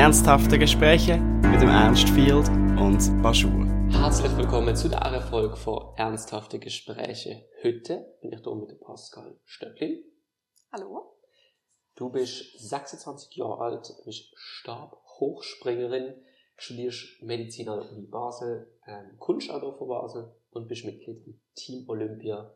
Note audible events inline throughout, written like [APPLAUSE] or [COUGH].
Ernsthafte Gespräche mit dem Ernst Field und Baschur. Herzlich willkommen zu dieser Folge von Ernsthafte Gespräche. Heute bin ich hier mit Pascal Stöcklin. Hallo. Du bist 26 Jahre alt, bist Stabhochspringerin, studierst Medizin an der Uni Basel, ähm, kommst auch von Basel und bist Mitglied im Team Olympia,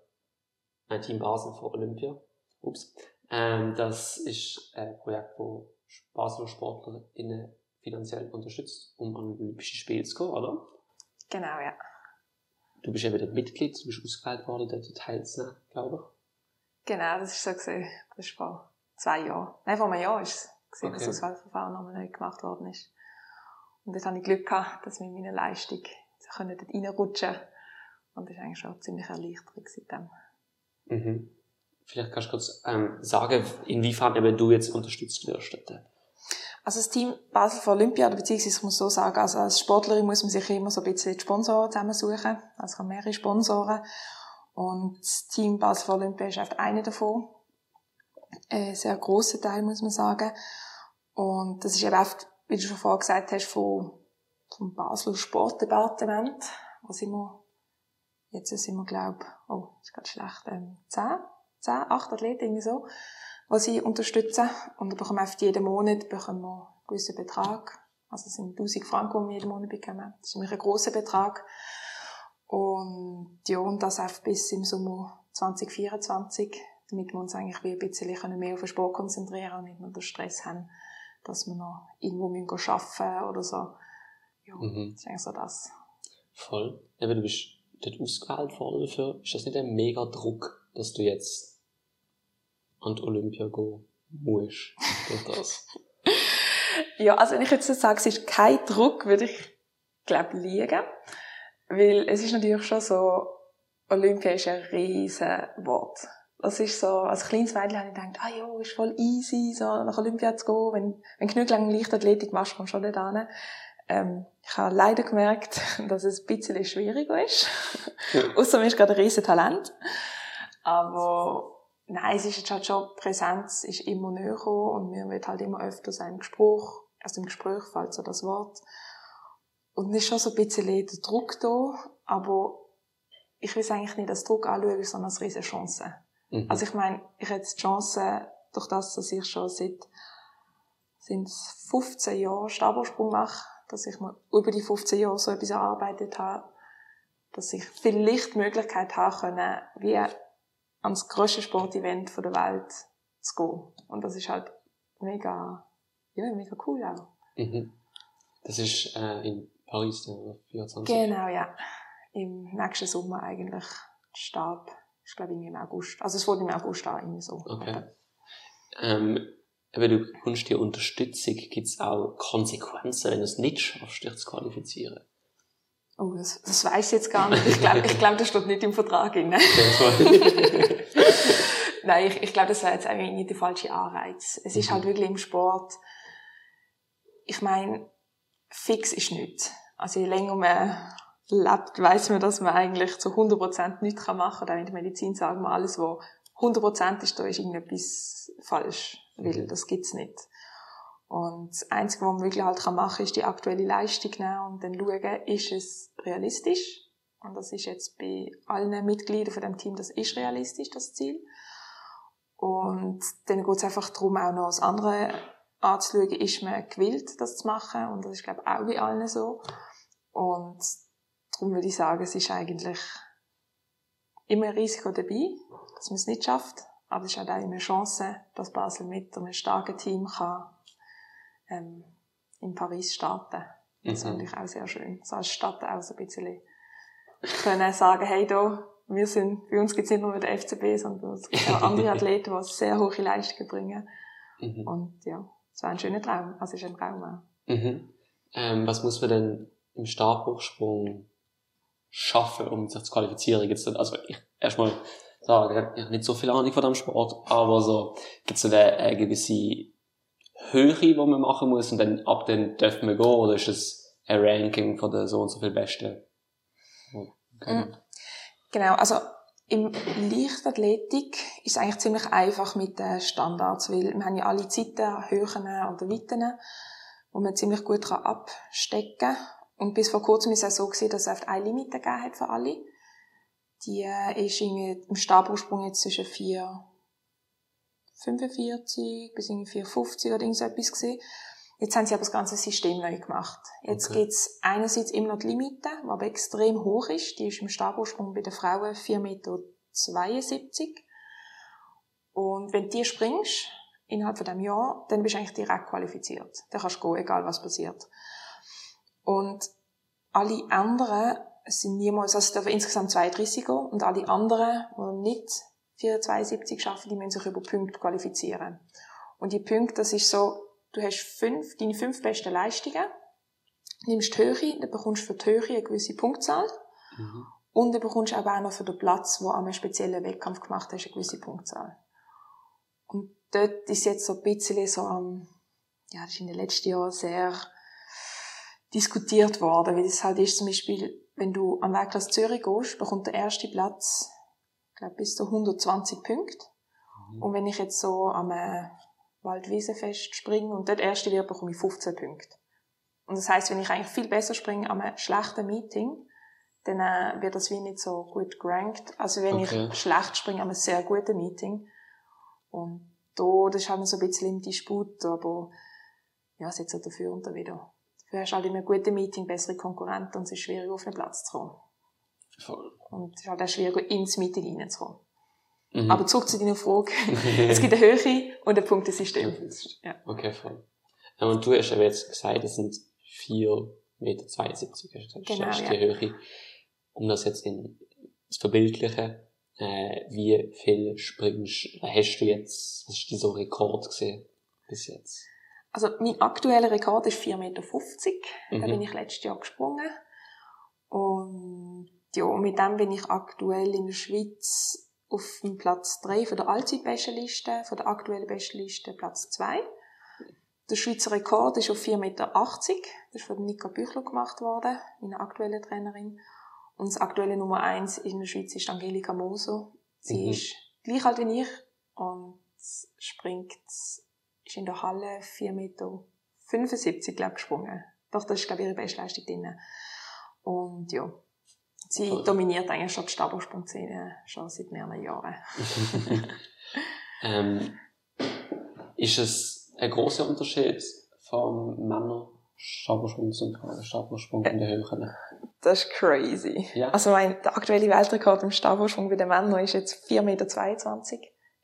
ein Team Basel für Olympia. Ups. Ähm, das ist ein Projekt, wo Basler SportlerInnen finanziell unterstützt, um an Olympische Spiele zu gehen, oder? Genau, ja. Du bist eben dort Mitglied, du bist ausgewählt worden, dort teilzunehmen, glaube ich. Genau, das ist so gesehen. Das ist vor zwei Jahren. Nein, vor einem Jahr ist es gesehen, Okay. dass das Auswahlverfahren nochmal neu gemacht worden ist. Und dort habe ich Glück gehabt, dass wir mit meiner Leistung können dort reinrutschen Und das war eigentlich schon eine ziemliche Erleichterung seitdem. Mhm. Vielleicht kannst du kurz ähm, sagen, inwiefern eben du jetzt unterstützt wirst. Also das Team Basel für Olympia, beziehungsweise ich muss so sagen, also als Sportlerin muss man sich immer so ein bisschen die Sponsoren zusammensuchen. Also ich habe mehrere Sponsoren. Und das Team Basel für Olympia ist einfach einer davon. Ein sehr grosser Teil, muss man sagen. Und das ist eben oft, wie du schon vorher gesagt hast, von, vom Basler Sportdepartement. Wo sind wir? Jetzt sind wir, glaube oh, ist gerade schlecht, ähm, 10, 10, 8 Athleten, irgendwie so was ich unterstütze. Und da bekommen wir jeden Monat bekommen wir einen gewissen Betrag. Also es sind 1000 Franken, die wir jeden Monat bekommen. Das ist nämlich ein grosser Betrag. Und ja, und das auch bis im Sommer 2024, damit wir uns eigentlich wie ein bisschen mehr auf den Sport konzentrieren und nicht nur den Stress haben, dass wir noch irgendwo müssen arbeiten oder so. Ja, Mhm. das ist eigentlich so das. Voll. Eben, du bist dort ausgewählt worden dafür. Ist das nicht ein mega Druck, dass du jetzt an die Olympia gehen musst? Durch das? [LAUGHS] Ja, also wenn ich jetzt sage, es ist kein Druck, würde ich, glaube liegen. Weil es ist natürlich schon so, Olympia ist ein riesen Wort. Das ist so, als kleines Mädchen habe ich gedacht, ah ja, ist voll easy, so nach Olympia zu gehen. Wenn, wenn genug lange Leichtathletik machst, kommst du schon dort hin. Ähm, ich habe leider gemerkt, [LAUGHS] dass es ein bisschen schwieriger ist. [LAUGHS] Außer mir ist gerade ein riesen Talent. Aber nein, es ist jetzt halt schon, Präsenz ist immer näher gekommen und mir wird halt immer öfter so im Gespräch, aus dem Gespräch fällt so das Wort. Und es ist schon so ein bisschen der Druck da, aber ich will es eigentlich nicht als Druck anschauen, sondern als riesige Chance. Mhm. Also ich meine, ich hätte die Chance, durch das, dass ich schon seit sind's 15 Jahre Stabhochsprung mache, dass ich mir über die 15 Jahre so etwas erarbeitet habe, dass ich vielleicht die Möglichkeit habe können, wie ans grösste Sportevent der Welt zu gehen. Und das ist halt mega, ja, mega cool auch. Mhm. Das ist äh, in Paris, der 24. Genau, ja. Im nächsten Sommer eigentlich. Stab. Ich glaube, im August. Also es wurde im August an, irgendwie so. Okay. Ähm, eben, du kommst die Unterstützung, gibt es auch Konsequenzen, wenn du es nicht schaffst, dich zu qualifizieren? Oh, das, das weiß ich jetzt gar nicht. Ich glaube, ich glaub, das steht nicht im Vertrag drin. [LAUGHS] [LAUGHS] Nein, ich, ich glaube, das wäre jetzt eigentlich nicht der falsche Anreiz. Es ist Mhm. halt wirklich im Sport, ich meine, fix ist nichts. Also je länger man lebt, weiß man, dass man eigentlich zu 100% nichts machen kann. Auch in der Medizin sagen wir, alles, was 100% ist, da ist irgendetwas falsch. Weil das gibt's nicht. Und das Einzige, was man wirklich halt machen kann, ist die aktuelle Leistung nehmen und dann schauen, ist es realistisch? Und das ist jetzt bei allen Mitgliedern von dem Team, das ist realistisch, das Ziel. Und dann geht es einfach darum, auch noch das andere anzuschauen, ist man gewillt, das zu machen. Und das ist, glaube ich, auch bei allen so. Und darum würde ich sagen, es ist eigentlich immer ein Risiko dabei, dass man es nicht schafft. Aber es ist halt auch immer eine Chance, dass Basel mit einem starken Team kann, ähm, in Paris starten. Das Mhm. finde ich auch sehr schön. So als Stadt auch so ein bisschen können sagen, hey, da, wir sind, bei uns gibt es nicht nur den FCB, sondern bei uns gibt es auch andere [LAUGHS] Athleten, die sehr hohe Leistungen bringen. Mhm. Und ja, es war ein schöner Traum. Also es ist ein Traum auch. Mhm. Ähm, was muss man denn im Stabhochsprung schaffen, um sich zu qualifizieren? Gibt's denn, also ich erstmal sagen, ich habe nicht so viel Ahnung von dem Sport, aber so gibt es da eine gewisse Höhe, die man machen muss und dann ab dann dürfen wir gehen oder ist es ein Ranking von der so und so viel Besten? Okay. Mhm. Genau, also im Leichtathletik ist es eigentlich ziemlich einfach mit den Standards, weil wir haben ja alle Zeiten, Höhen oder Weiten. wo man ziemlich gut abstecken kann. Und bis vor kurzem ist es auch so dass es oft eine Limite gegeben hat für alle. Die äh, ist irgendwie im Stabursprung jetzt zwischen 4,45 bis irgendwie 4,50 oder irgend so etwas gewesen. Jetzt haben sie aber das ganze System neu gemacht. Jetzt Okay. gibt's einerseits immer noch die Limite, die aber extrem hoch ist. Die ist im Stabursprung bei den Frauen 4,72 Meter. Und wenn du die springst, innerhalb von dem Jahr, dann bist du eigentlich direkt qualifiziert. Dann kannst du gehen, egal was passiert. Und alle anderen sind niemals, also es dürfen insgesamt 32 gehen, und alle anderen, die nicht 472 schaffen, die müssen sich über Punkte qualifizieren. Und die Punkte, das ist so, du hast fünf, deine fünf besten Leistungen, nimmst die Höhe, dann bekommst du für die Höhe eine gewisse Punktzahl, Mhm. und dann bekommst du aber auch noch für den Platz, wo du an einem speziellen Wettkampf gemacht hast, eine gewisse Punktzahl. Und dort ist jetzt so ein bisschen so am, ja, das ist in den letzten Jahren sehr diskutiert worden, weil es halt ist zum Beispiel, wenn du am Weltklasse Zürich gehst, bekommt der erste Platz, glaube, bis zu 120 Punkte. Mhm. Und wenn ich jetzt so am äh, Waldwiesenfest springe und dort erste wird, bekomme ich 15 Punkte. Und das heißt, wenn ich eigentlich viel besser springe am einem schlechten Meeting, dann äh, wird das wie nicht so gut gerankt. Also wenn Okay. ich schlecht springe an einem sehr guten Meeting. Und da, das ist halt so ein bisschen im Disput, aber ja, es ist jetzt auch dafür und da wieder. Dafür hast du halt in einem guten Meeting bessere Konkurrenten und es ist schwieriger auf einen Platz zu kommen. Voll. Und es ist halt auch schwieriger ins Meeting reinzukommen. Mhm. Aber zurück zu deiner Frage. [LAUGHS] es gibt eine Höhe und ein Punktesystem. Ja. Okay, voll. Ja, und du hast aber jetzt gesagt, es sind 4,72 Meter, hast du Genau, das ist ja. die Höhe. Um das jetzt in, zu verbildlichen, äh, wie viel springst, hast du jetzt, was ist dein so Rekord gesehen bis jetzt? Also mein aktueller Rekord ist 4,50 Meter. Da Mhm. bin ich letztes Jahr gesprungen. Und ja, mit dem bin ich aktuell in der Schweiz auf dem Platz 3 von der Allzeitbestenliste, von der aktuellen Bestenliste Platz 2. Der Schweizer Rekord ist auf 4,80 Meter. Das ist von Nika Büchler gemacht worden, meiner aktuellen Trainerin. Und das aktuelle Nummer 1 in der Schweiz ist Angelika Moser. Sie Mhm. ist gleich alt wie ich und springt, ist in der Halle 4,75 Meter, glaube ich, gesprungen. Doch, das ist, glaube ich, ihre Bestleistung drin. Und ja, sie Voll. dominiert eigentlich schon die Stabhochsprungszene schon seit mehreren Jahren. [LAUGHS] ähm, ist es ein großer Unterschied vom Männer Stabhochsprung zum Stabhochsprung in der Höhe? Das ist crazy. Ja. Also mein, der aktuelle Weltrekord im Stabhochsprung bei den Männern ist jetzt 4,22 Meter.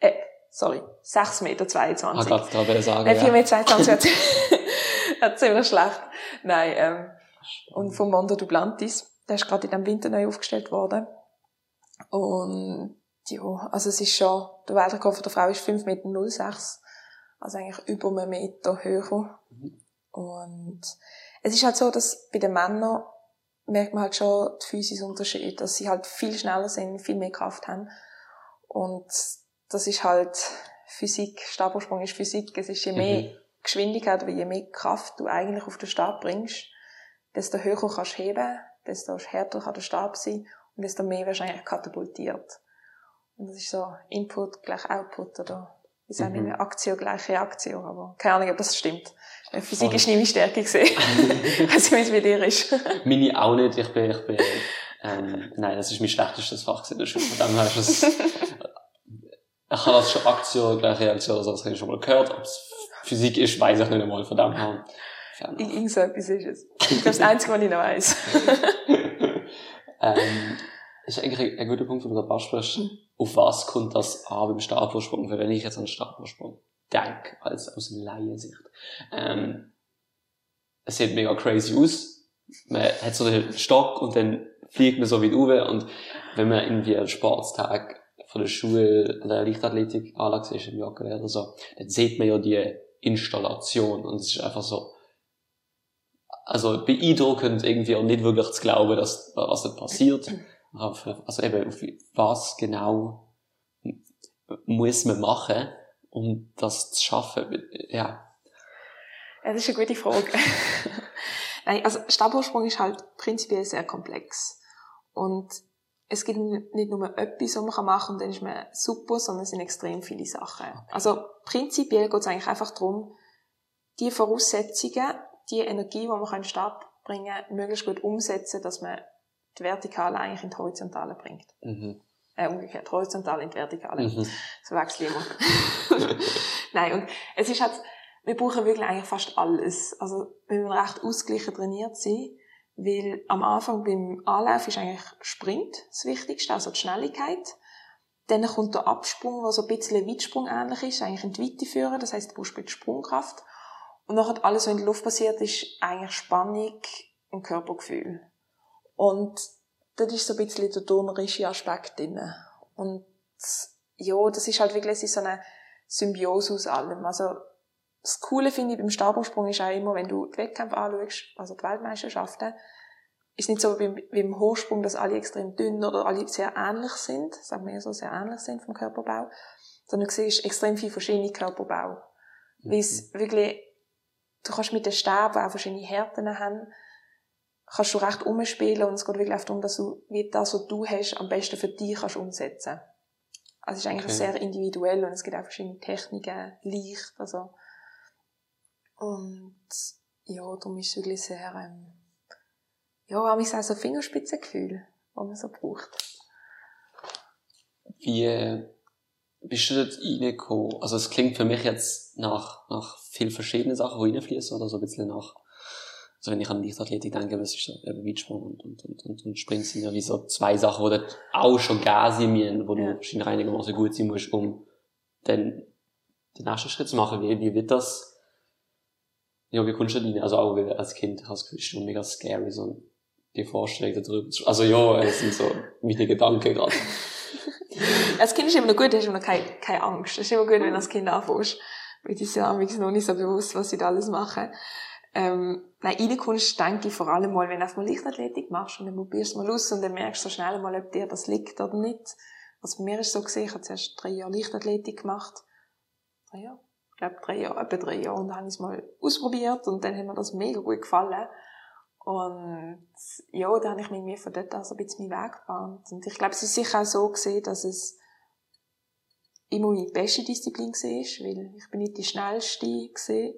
Äh, sorry, 6,22 Meter. Ich wollte gerade gerade sagen, Nein, 4,22 ja. Meter wird [LAUGHS] [LAUGHS] ziemlich schlecht. Nein, ähm, und vom Mondo Duplantis, der ist gerade in diesem Winter neu aufgestellt worden. Und ja, also es ist schon, der Weltrekord von der Frau ist 5,06 Meter. Also eigentlich über einen Meter höher. Mhm. Und es ist halt so, dass bei den Männern merkt man halt schon die physischen Unterschiede, dass sie halt viel schneller sind, viel mehr Kraft haben. Und das ist halt Physik, Stabhochsprung ist Physik. Es ist je mehr Mhm. Geschwindigkeit oder je mehr Kraft du eigentlich auf den Stab bringst, desto höher kannst du heben, desto härter kann der Stab sein und desto mehr wirst du eigentlich katapultiert. Und das ist so Input gleich Output oder wie sagen wir, Mhm. Aktio gleich Reaktio, aber keine Ahnung, ob das stimmt. Äh, Physik Voll. ist nie meine Stärke gesehen. [LAUGHS] Weiß nicht, wie es bei dir ist. Meine auch nicht. Ich bin, ich bin, ähm, nein, das ist mein schlechtestes Fach gewesen in der Schule. Von dem her ist es, [LAUGHS] ich habe das schon Aktion, gleich Reaktion, also das habe ich schon mal gehört. Ob es Physik ist, weiß ich nicht einmal. Von dem her. Fernab. Irgend so etwas ist es. [LAUGHS] Ich glaube, das Einzige, was ich noch weiss. [LAUGHS] ähm, ist eigentlich ein, guter Punkt, wo du gerade ansprichst. Mhm. Auf was kommt das an beim Stabhochsprung? Weil wenn ich jetzt an den Stabhochsprung denke, als aus Laiensicht, ähm, es sieht mega crazy aus. Man hat so den Stock und dann fliegt man so wie Uwe und wenn man irgendwie einen Sportstag von der Schule oder Leichtathletik anlagt ist im Joggen oder so, dann sieht man ja die Installation und es ist einfach so, also beeindruckend irgendwie und nicht wirklich zu glauben, dass was da passiert. Also eben, auf was genau muss man machen, um das zu schaffen? Ja. Das ist eine gute Frage. [LAUGHS] Nein, also Stabhochsprung ist halt prinzipiell sehr komplex. Und es gibt nicht nur etwas, was man machen kann, und dann ist man super, sondern es sind extrem viele Sachen. Also prinzipiell geht es eigentlich einfach darum, die Voraussetzungen, die Energie, die man in den Stab bringen kann, möglichst gut umsetzen, dass man die Vertikale eigentlich in die Horizontale bringt. Mhm. Äh, umgekehrt, horizontal in die Vertikale. Mhm. So wechsle ich immer. [LAUGHS] Nein, und es ist halt, wir brauchen wirklich eigentlich fast alles. Also, wir müssen recht ausgeglichen trainiert sein, weil am Anfang beim Anlauf ist eigentlich Sprint das Wichtigste, also die Schnelligkeit. Dann kommt der Absprung, der so ein bisschen Weitsprung ähnlich ist, eigentlich in die Weite führen, das heisst, du brauchst ein bisschen Sprungkraft. Und nachher alles, was in der Luft passiert, ist eigentlich Spannung und Körpergefühl. Und das ist so ein bisschen der turnerische Aspekt drin. Und ja, das ist halt wirklich so eine Symbiose aus allem. Also das Coole finde ich beim Stabhochsprung ist auch immer, wenn du die Wettkämpfe anschaust, also die Weltmeisterschaften, ist nicht so wie beim, wie beim Hochsprung, dass alle extrem dünn oder alle sehr ähnlich sind, sagen wir so, sehr ähnlich sind vom Körperbau, sondern du siehst extrem viel verschiedene Körperbau. Mhm. Weil es wirklich, du kannst mit den Stäben, die auch verschiedene Härten haben, kannst du recht umspielen und es geht wirklich darum, dass du wie das, was du hast, am besten für dich kannst umsetzen. Also es ist eigentlich okay. sehr individuell und es gibt auch verschiedene Techniken, Licht, also und ja, darum ist es wirklich sehr, ähm, ja, auch so Fingerspitzengefühl, was man so braucht. Wie bist du dort reingekommen? Also es klingt für mich jetzt nach, nach viel verschiedenen Sachen, die reinfließen oder so ein bisschen nach also wenn ich an Leichtathletik denke, was ist eben Weitsprung und, und, und, und, und Sprint sind ja wie so zwei Sachen, die dort auch schon gehen sind wo ja. du wahrscheinlich einigermaßen gut sein musst, um dann den nächsten Schritt zu machen. Wie, wie wird das, ja, wie kommst du rein? Also auch als Kind hast du schon mega scary, so die Vorstellung darüber zu, also ja, es sind so meine Gedanken gerade. [LAUGHS] als Kind ist immer noch gut, hast du noch keine, keine Angst. Es ist immer gut, wenn du als Kind anfängst. Weil die sind ja noch nicht so bewusst, was sie da alles machen. Ähm, nein, reinkommst, denke ich vor allem mal, wenn du einfach mal Leichtathletik machst und dann probierst du mal aus und dann merkst du so schnell mal, ob dir das liegt oder nicht. Also bei mir ist so gesehen, ich habe zuerst drei Jahre Leichtathletik gemacht. Drei Jahre? Ich glaube drei Jahre, etwa drei Jahre. Und dann habe ich es mal ausprobiert und dann hat mir das mega gut gefallen. Und ja, dann habe ich mir von dort an so ein bisschen meinen Weg gebahnt. Und ich glaube, es ist sicher auch so gesehen, dass es immer meine beste Disziplin war, weil ich bin nicht die schnellste gesehen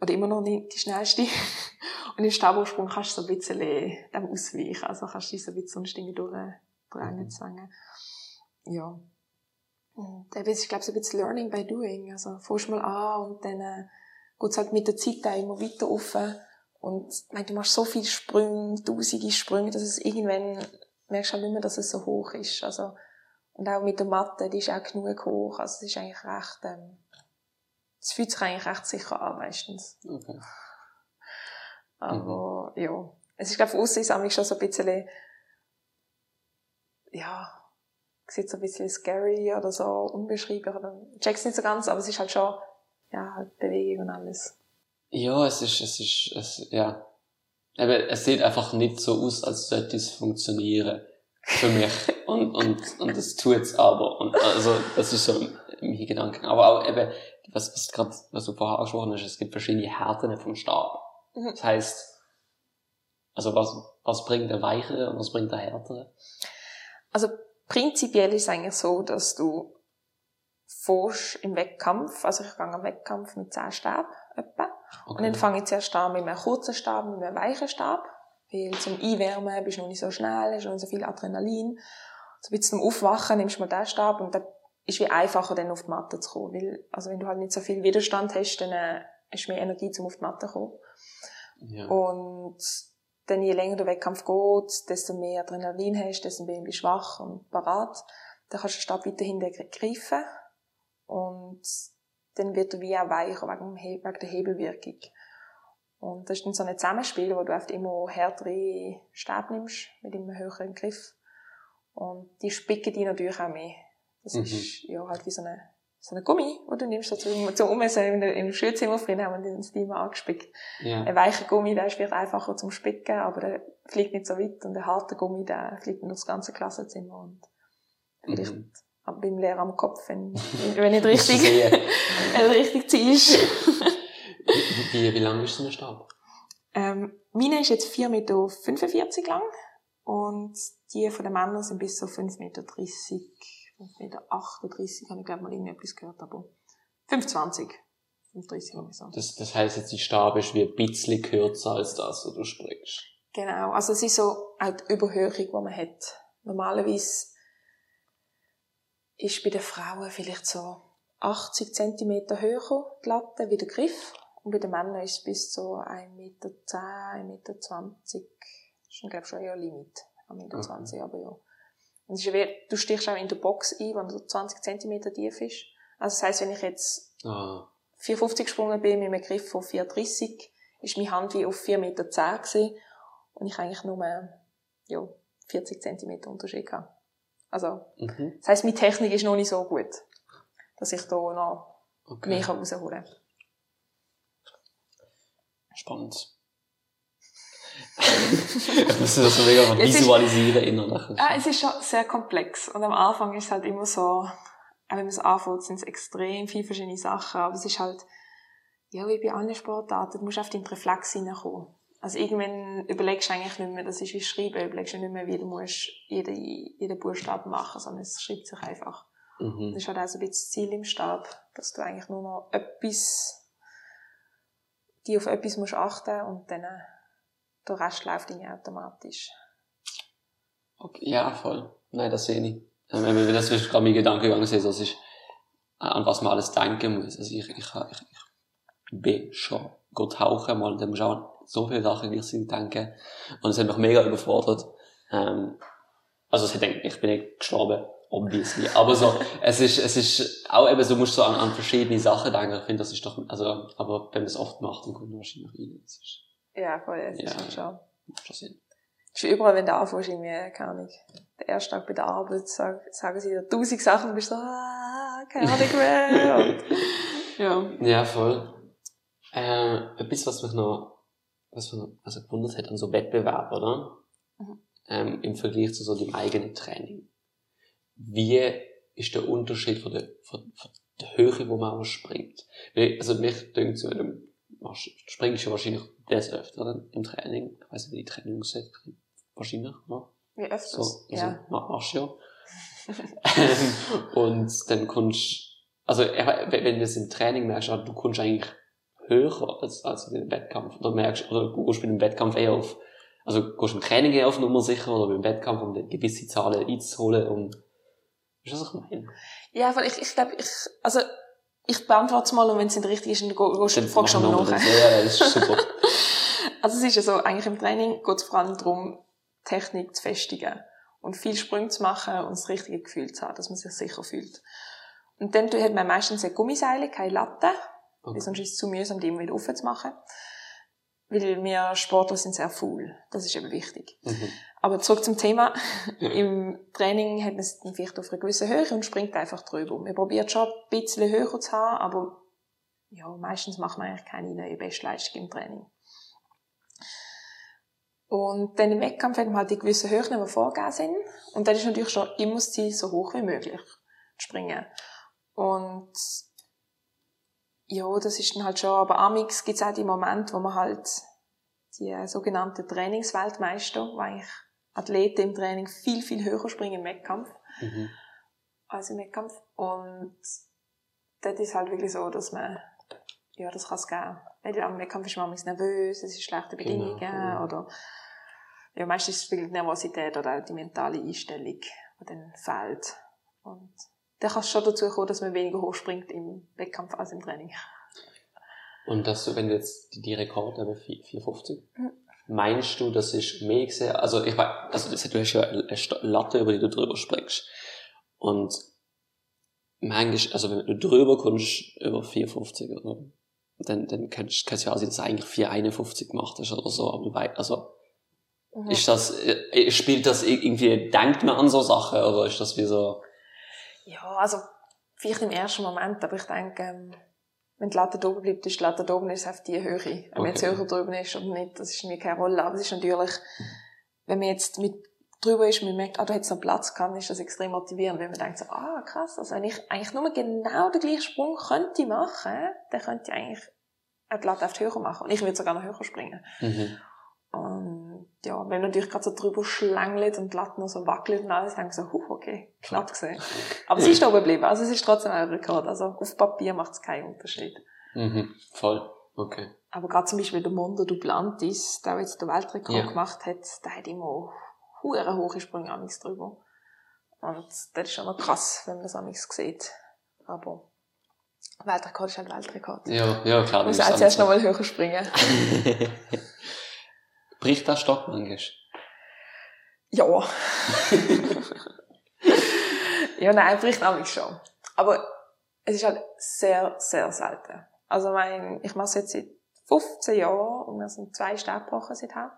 oder immer noch nicht die schnellste. [LAUGHS] Und im Stabhochsprung kannst du so ein bisschen dem ausweichen. Also kannst du dich so ein bisschen sonst Dinge durchdrängen, mhm. zwängen. Ja. Und eben, es ist, glaube ich, so ein bisschen Learning by Doing. Also, fährst mal an und dann äh, geht es halt mit der Zeit auch immer weiter offen. Und ich meine, du machst so viele Sprünge, tausende Sprünge, dass es irgendwann merkst du halt nicht mehr, dass es so hoch ist. Also, und auch mit der Matte, die ist auch genug hoch. Also, es ist eigentlich recht, ähm, es fühlt sich eigentlich recht sicher an, meistens. Okay. Aber, mhm. ja. Es ist, glaube ich, von ist schon so ein bisschen, ja, sieht so ein bisschen scary oder so unbeschreiblich oder check's nicht so ganz, aber es ist halt schon, ja, halt Bewegung und alles. Ja, es ist, es ist, es, ja. Aber es sieht einfach nicht so aus, als sollte es funktionieren. Für mich. und, und, und das tut's aber. Und, also, das ist so mein Gedanke. Aber auch eben, was, was, grad, was du vorher angesprochen hast, es gibt verschiedene Härten vom Stab. Mhm. Das heißt, also was, was bringt der weichere und was bringt der härtere? Also prinzipiell ist es eigentlich so, dass du forsch im Wettkampf, also ich gehe am Wettkampf mit 10 Stäben etwa. Okay. Und dann fange ich zuerst an mit einem kurzen Stab, mit einem weichen Stab. Weil zum Einwärmen bist du noch nicht so schnell, hast noch nicht so viel Adrenalin. So ein bisschen zum Aufwachen nimmst du mal den Stab und dann ist wie einfacher, dann auf die Matte zu kommen. Weil, also wenn du halt nicht so viel Widerstand hast, dann äh, hast du mehr Energie, um auf die Matte zu kommen. Ja. Und dann je länger der Wettkampf geht, desto mehr Adrenalin hast, desto mehr bist du wach und parat. Dann kannst du den Stab weiterhin greifen. Und dann wird er wie auch weicher wegen, wegen der Hebelwirkung. Und das ist dann so ein Zusammenspiel, wo du oft immer härtere Stäbe nimmst, mit immer höheren Griff. Und die spicken die natürlich auch mehr. Das mhm. ist ja halt wie so eine, so eine Gummi, wo du nimmst, dazu, zum Ummessen im Schulzimmer früher haben wir den Steamer angespickt. Ja. Ein weicher Gummi, der ist vielleicht einfacher zum Spicken, aber der fliegt nicht so weit und ein harter Gummi, der fliegt durch das ganze Klassenzimmer und vielleicht mhm. beim Lehrer am Kopf, wenn, [LAUGHS] wenn nicht richtig, [LAUGHS] wenn richtig ziehst. [LAUGHS] wie, wie, lang ist so ein Stab? Ähm, meine ist jetzt 4,45 Meter lang und die von den Männern sind bis so 5,30 Meter 5,38 Meter habe ich glaube mal irgendetwas gehört, aber 25. 35 oder so. Das, das heisst jetzt, die Stab ist wie ein bisschen kürzer als das, was du springst. Genau, also es ist so auch die Überhöhung, die man hat. Normalerweise ist bei den Frauen vielleicht so 80 cm höher die Latte wie der Griff. Und bei den Männern ist es bis zu 1,10 Meter, 1,20 Meter. Das ist, glaube ich, schon eher Limit. 1,20 Meter, Okay. aber ja. Und ist du stichst auch in der Box ein, wenn du 20 cm tief ist. Also das heisst, wenn ich jetzt Ah, 4,50 gesprungen bin mit einem Griff von 4,30, ist meine Hand wie auf 4,10 Meter gewesen und ich eigentlich nur, ja, 40 cm Unterschied hatte. Also, mhm. das heisst, meine Technik ist noch nicht so gut, dass ich da noch Okay. mehr rausholen kann. Spannend. ich muss [LAUGHS] das so mega Es ist- visualisieren innerlich. Ah, es ist schon sehr komplex. Und am Anfang ist es halt immer so, auch wenn man es anfängt, sind es extrem viele verschiedene Sachen. Aber es ist halt, ja, wie bei allen Sportarten, du musst auf den Reflex hineinkommen. Also irgendwann überlegst du eigentlich nicht mehr, das ist wie Schreiben, überlegst du nicht mehr, wie du musst jeden, jeden Buchstaben machen, sondern es schreibt sich einfach. Mhm. Das ist halt auch so ein bisschen das Ziel im Stab, dass du eigentlich nur noch etwas, die auf etwas musst achten und dann äh, der Rest läuft irgendwie automatisch. Okay, ja, voll. Nein, das sehe ich. Ähm, das ist gerade mein Gedanke gegangen ist, dass ich äh, an was man alles denken muss. Also ich, ich, ich, ich bin schon gut tauchen mal, dann musst du auch so viele Sachen gleichzeitig denken. Und es hat mich mega überfordert. Ähm, also es hat ich bin nicht gestorben, obviously. Aber so, es ist, es ist auch eben so, du musst so an, an verschiedene Sachen denken. Ich finde, das ist doch, also, aber wenn man es oft macht, dann kommt man wahrscheinlich rein. Das ist, Ja, voll, es Ja. ist schon. macht schon Sinn. Es ist überall, wenn du anfängst, irgendwie, keine Ahnung, der erste Tag bei der Arbeit, sag, sagen sie dir tausend Sachen, du bist so, ah, keine Ahnung [LAUGHS] mehr. Und, ja. Ja, voll. Äh, etwas, was mich noch, was mich noch also gewundert hat an so Wettbewerben, oder? Mhm. Ähm, Im Vergleich zu so dem eigenen Training. Wie ist der Unterschied von der, von, von der Höhe, wo man springt? Weil, also mich denkt so, du springst ja wahrscheinlich des Öfteren im Training. Ich weiss nicht, wie die Trainings Wahrscheinlich, oder? Wie öfters. So, also, ja. ma- machst du ja. [LAUGHS] Ähm, und dann kommst also wenn du es im Training merkst, ah, du kommst eigentlich höher als, als in den Wettkampf. Oder merkst, oder du gehst mit dem Wettkampf eher auf, also gehst im Training eher auf Nummer sicher oder beim Wettkampf, um eine gewisse Zahlen einzuholen, um, weißt du, was ich meine? Ja, weil ich, ich glaube, ich, also, ich beantworte es mal und wenn es nicht richtig ist, dann gehst du, fragst du mal nach. das. Ja, das ist super. [LAUGHS] Also es ist ja so, eigentlich im Training geht es vor allem darum, Technik zu festigen und viel Sprünge zu machen und das richtige Gefühl zu haben, dass man sich sicher fühlt. Und dann hat man meistens eine Gummiseile, keine Latte, weil Okay. sonst ist es zu mühsam, die immer wieder aufzumachen. Weil wir Sportler sind sehr faul. Das ist eben wichtig. Mhm. Aber zurück zum Thema. Im Training hat man es dann vielleicht auf einer gewissen Höhe und springt einfach drüber. Man probiert schon ein bisschen höher zu haben, aber ja, meistens macht man eigentlich keine neue Bestleistung im Training. Und dann im Wettkampf hat man halt die gewissen Höhen, die vorgegeben sind. Und dann ist natürlich schon immer das Ziel, so hoch wie möglich zu springen. Und ja, das ist dann halt schon, aber amix gibt es auch die Momente, wo man halt die äh, sogenannten Trainingsweltmeister, wo eigentlich Athleten im Training viel, viel höher springen im Wettkampf Mhm. als im Wettkampf. Und dort ist halt wirklich so, dass man, ja, das kann es geben. Weil am Wettkampf ist man manchmal nervös, es ist schlechte Genau, Bedingungen, genau. oder, ja, meistens ist es die Nervosität oder auch die mentale Einstellung, die dann fehlt. Und dann kann es schon dazu kommen, dass man weniger hoch springt im Wettkampf als im Training. Und dass du, wenn du jetzt die, die 4- 450, Mhm. meinst du, das ist mehr gesehen, also ich weiß, also das, du hast ja eine Latte, über die du drüber springst. Und manchmal, also wenn du drüber kommst, über 450, oder? Dann, dann kannst, kannst du ja auch sehen, dass du eigentlich 451 gemacht hast oder so, aber du weißt, also, Mhm. ist das, äh, spielt das irgendwie, denkt man an so Sachen, oder ist das wie so, Ja, also vielleicht im ersten Moment, aber ich denke, ähm, wenn die Latte oben bleibt, ist die Latte oben ist auf die Höhe. Wenn man jetzt Okay. höher drüber ist oder nicht, das ist mir keine Rolle. Aber es ist natürlich, wenn man jetzt mit drüber ist und man merkt, ah, da hat es noch Platz gehabt, ist das extrem motivierend, wenn man denkt so, ah, krass, also wenn ich eigentlich nur genau den gleichen Sprung könnte machen, dann könnte ich eigentlich die Latte auf die Höhe machen. Und ich würde sogar noch höher springen. mhm. Und ja, wenn man natürlich gerade so drüber schlängelt und die Latte noch so wackelt und alles, ich so, huh, okay, knapp gesehen. Aber sie ist [LAUGHS] da oben geblieben, also es ist trotzdem ein Rekord. Also auf Papier macht es keinen Unterschied. Mhm, voll. Okay. Aber gerade zum Beispiel der Mondo Duplantis, der jetzt den Weltrekord Ja. gemacht hat, der hat immer hure hohe Sprünge amigs drüber. Und das ist schon noch krass, wenn man das amigs sieht. Aber Weltrekord ist halt Weltrekord. Ja, ja, klar. Man muss das auch zuerst nochmal höher springen. [LAUGHS] [LAUGHS] Bricht der Stock manchmal? Ja. [LAUGHS] ja, nein, bricht amigs schon. Aber es ist halt sehr, sehr selten. Also mein, ich mache es jetzt seit 15 Jahren und wir sind zwei Stabwochen seither.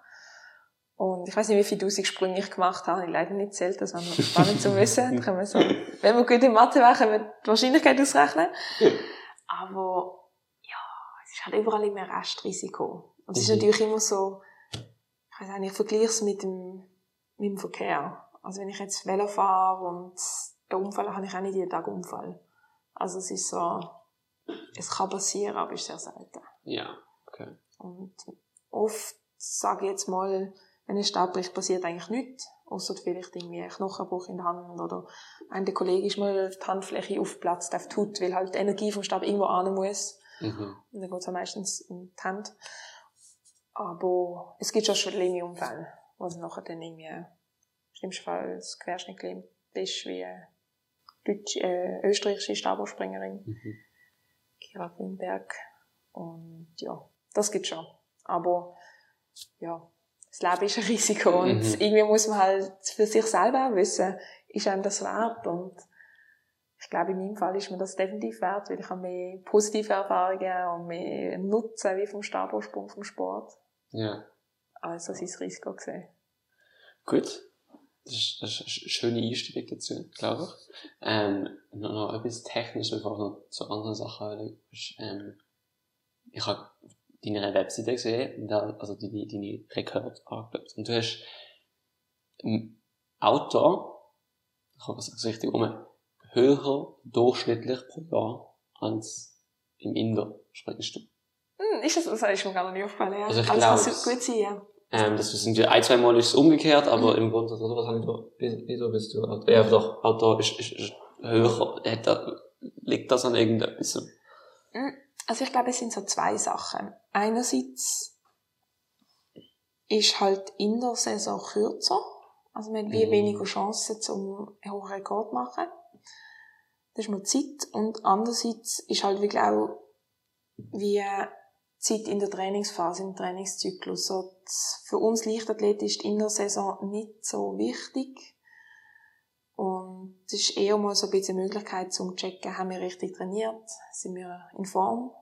Und ich weiß nicht, wie viele tausend Sprünge ich gemacht habe. Ich leider nicht zählt, das wäre spannend zu wissen. Da [LAUGHS] können wir so, wenn wir gut in Mathe wären, können wir die Wahrscheinlichkeit ausrechnen. Aber, ja, es ist halt überall immer ein Restrisiko. Und es ist Mhm. natürlich immer so, ich weiß auch nicht, ich vergleiche es mit dem, mit dem Verkehr. Also wenn ich jetzt Velo fahre und einen Unfall habe, ich auch nicht jeden Tag einen Unfall. Also es ist so, es kann passieren, aber es ist sehr selten. Ja, okay. Und oft sage ich jetzt mal, wenn ein Stab bricht, passiert eigentlich nichts. Außer vielleicht irgendwie ein Knochenbruch in der Hand oder ein der Kollege ist mal die Handfläche aufgeplatzt auf die Haut, weil halt die Energie vom Stab irgendwo an muss. Mhm. Und dann geht es meistens in die Hand. Aber es gibt schon schlimme Unfälle, wo es nachher dann irgendwie im schlimmsten Fall das Querschnittgelähmt ist, wie eine deutsche, äh, österreichische Stabhochspringerin. Mhm. Kira Grünberg. Und ja, das gibt schon. Aber ja, das Leben ist ein Risiko und Mhm. irgendwie muss man halt für sich selber auch wissen, ist einem das wert und ich glaube, in meinem Fall ist mir das definitiv wert, weil ich habe mehr positive Erfahrungen und mehr Nutzen wie vom Stabhochsprung vom Sport, Ja. als dass ich das Risiko gesehen. Gut. Das ist, das ist eine sch- schöne Einstellung dazu, glaube ich. Ähm, noch, noch etwas technisch, bevor wir noch zu anderen Sachen Ähm, ich habe deine Webseite gesehen, also deine, deine Rekord angeschaut. Und du hast im Auto, ich habe das richtig um, höher durchschnittlich pro Jahr als im Inder springst du. Hm, ist das, ist mir gar nicht aufgefallen, ja. Also ich Aber das kann gut sein, ja. Ähm, das sind ja ein, zwei Mal ist es umgekehrt, aber im Grunde, oder was habe ich da, wie- wieso bist du, Auto? ja, doch, Auto ist, ist, ist höher, hat da, liegt das an irgendetwas? Also ich glaube, es sind so zwei Sachen. Einerseits ist halt in der Saison kürzer. Also man hat wie Mhm. weniger Chancen, zum einen hohen Rekord zu machen. Das ist mal Zeit. Und andererseits ist halt wirklich auch wie Zeit in der Trainingsphase, im Trainingszyklus. So, für uns Leichtathleten ist die Innersaison nicht so wichtig. Und es ist eher mal so ein bisschen eine Möglichkeit zum checken, haben wir richtig trainiert, sind wir in Form,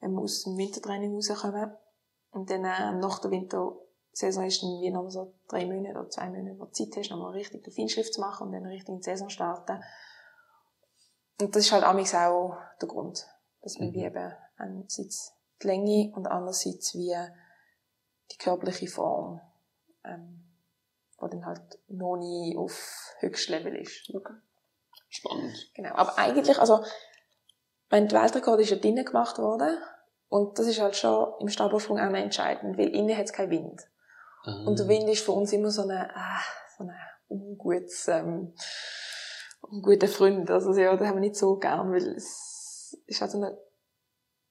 wenn wir aus dem Wintertraining rauskommen. Und dann äh, nach der Wintersaison ist dann wie noch so drei Monate oder zwei Monate, wo du Zeit hast, nochmal richtig den Feinschliff zu machen und dann richtig in die Saison starten. Und das ist halt auch der Grund, dass wir Mhm. wie eben einerseits die Länge und andererseits wie die körperliche Form, ähm, wo dann halt noch nie auf Höchstlevel ist. Spannend. Genau. Aber eigentlich, also, mein Weltrekord ist ja drinnen gemacht worden. Und das ist halt schon im Stabhochsprung auch entscheidend, weil innen hat es keinen Wind. Ähm, Und der Wind ist für uns immer so eine, ah, so eine ungutes, ähm, unguter Freund. Also, ja, das haben wir nicht so gern, weil es ist halt so eine,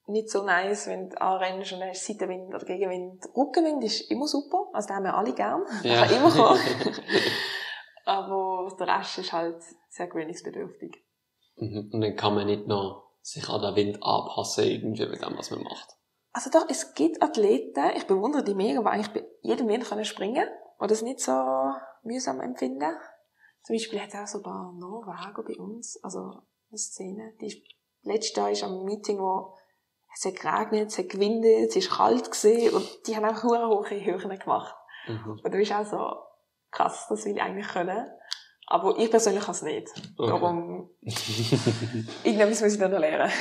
nicht so nice, wenn du anrennst und hast Seitenwind oder Gegenwind. Rückenwind ist immer super, also den haben wir alle gern. [LAUGHS] Ja. kann immer kommen. [LAUGHS] Aber der Rest ist halt sehr gewöhnungsbedürftig. Mhm. Und dann kann man nicht noch sich an den Wind anpassen, irgendwie mit dem, was man macht. Also doch, es gibt Athleten, ich bewundere die mega, die eigentlich bei jedem Wind können springen und das nicht so mühsam empfinden. Zum Beispiel hat es auch so ein paar Norweger bei uns, also eine Szene, die ist, letztes Jahr ist am Meeting, wo es hat geregnet, es hat gewindet, es ist kalt gewesen und die haben einfach hure hohe Höhen gemacht. Mhm. Und du bist auch so, krass, das will ich eigentlich können. Aber ich persönlich kann es nicht. Okay. Darum, irgendwas muss ich dann noch lernen.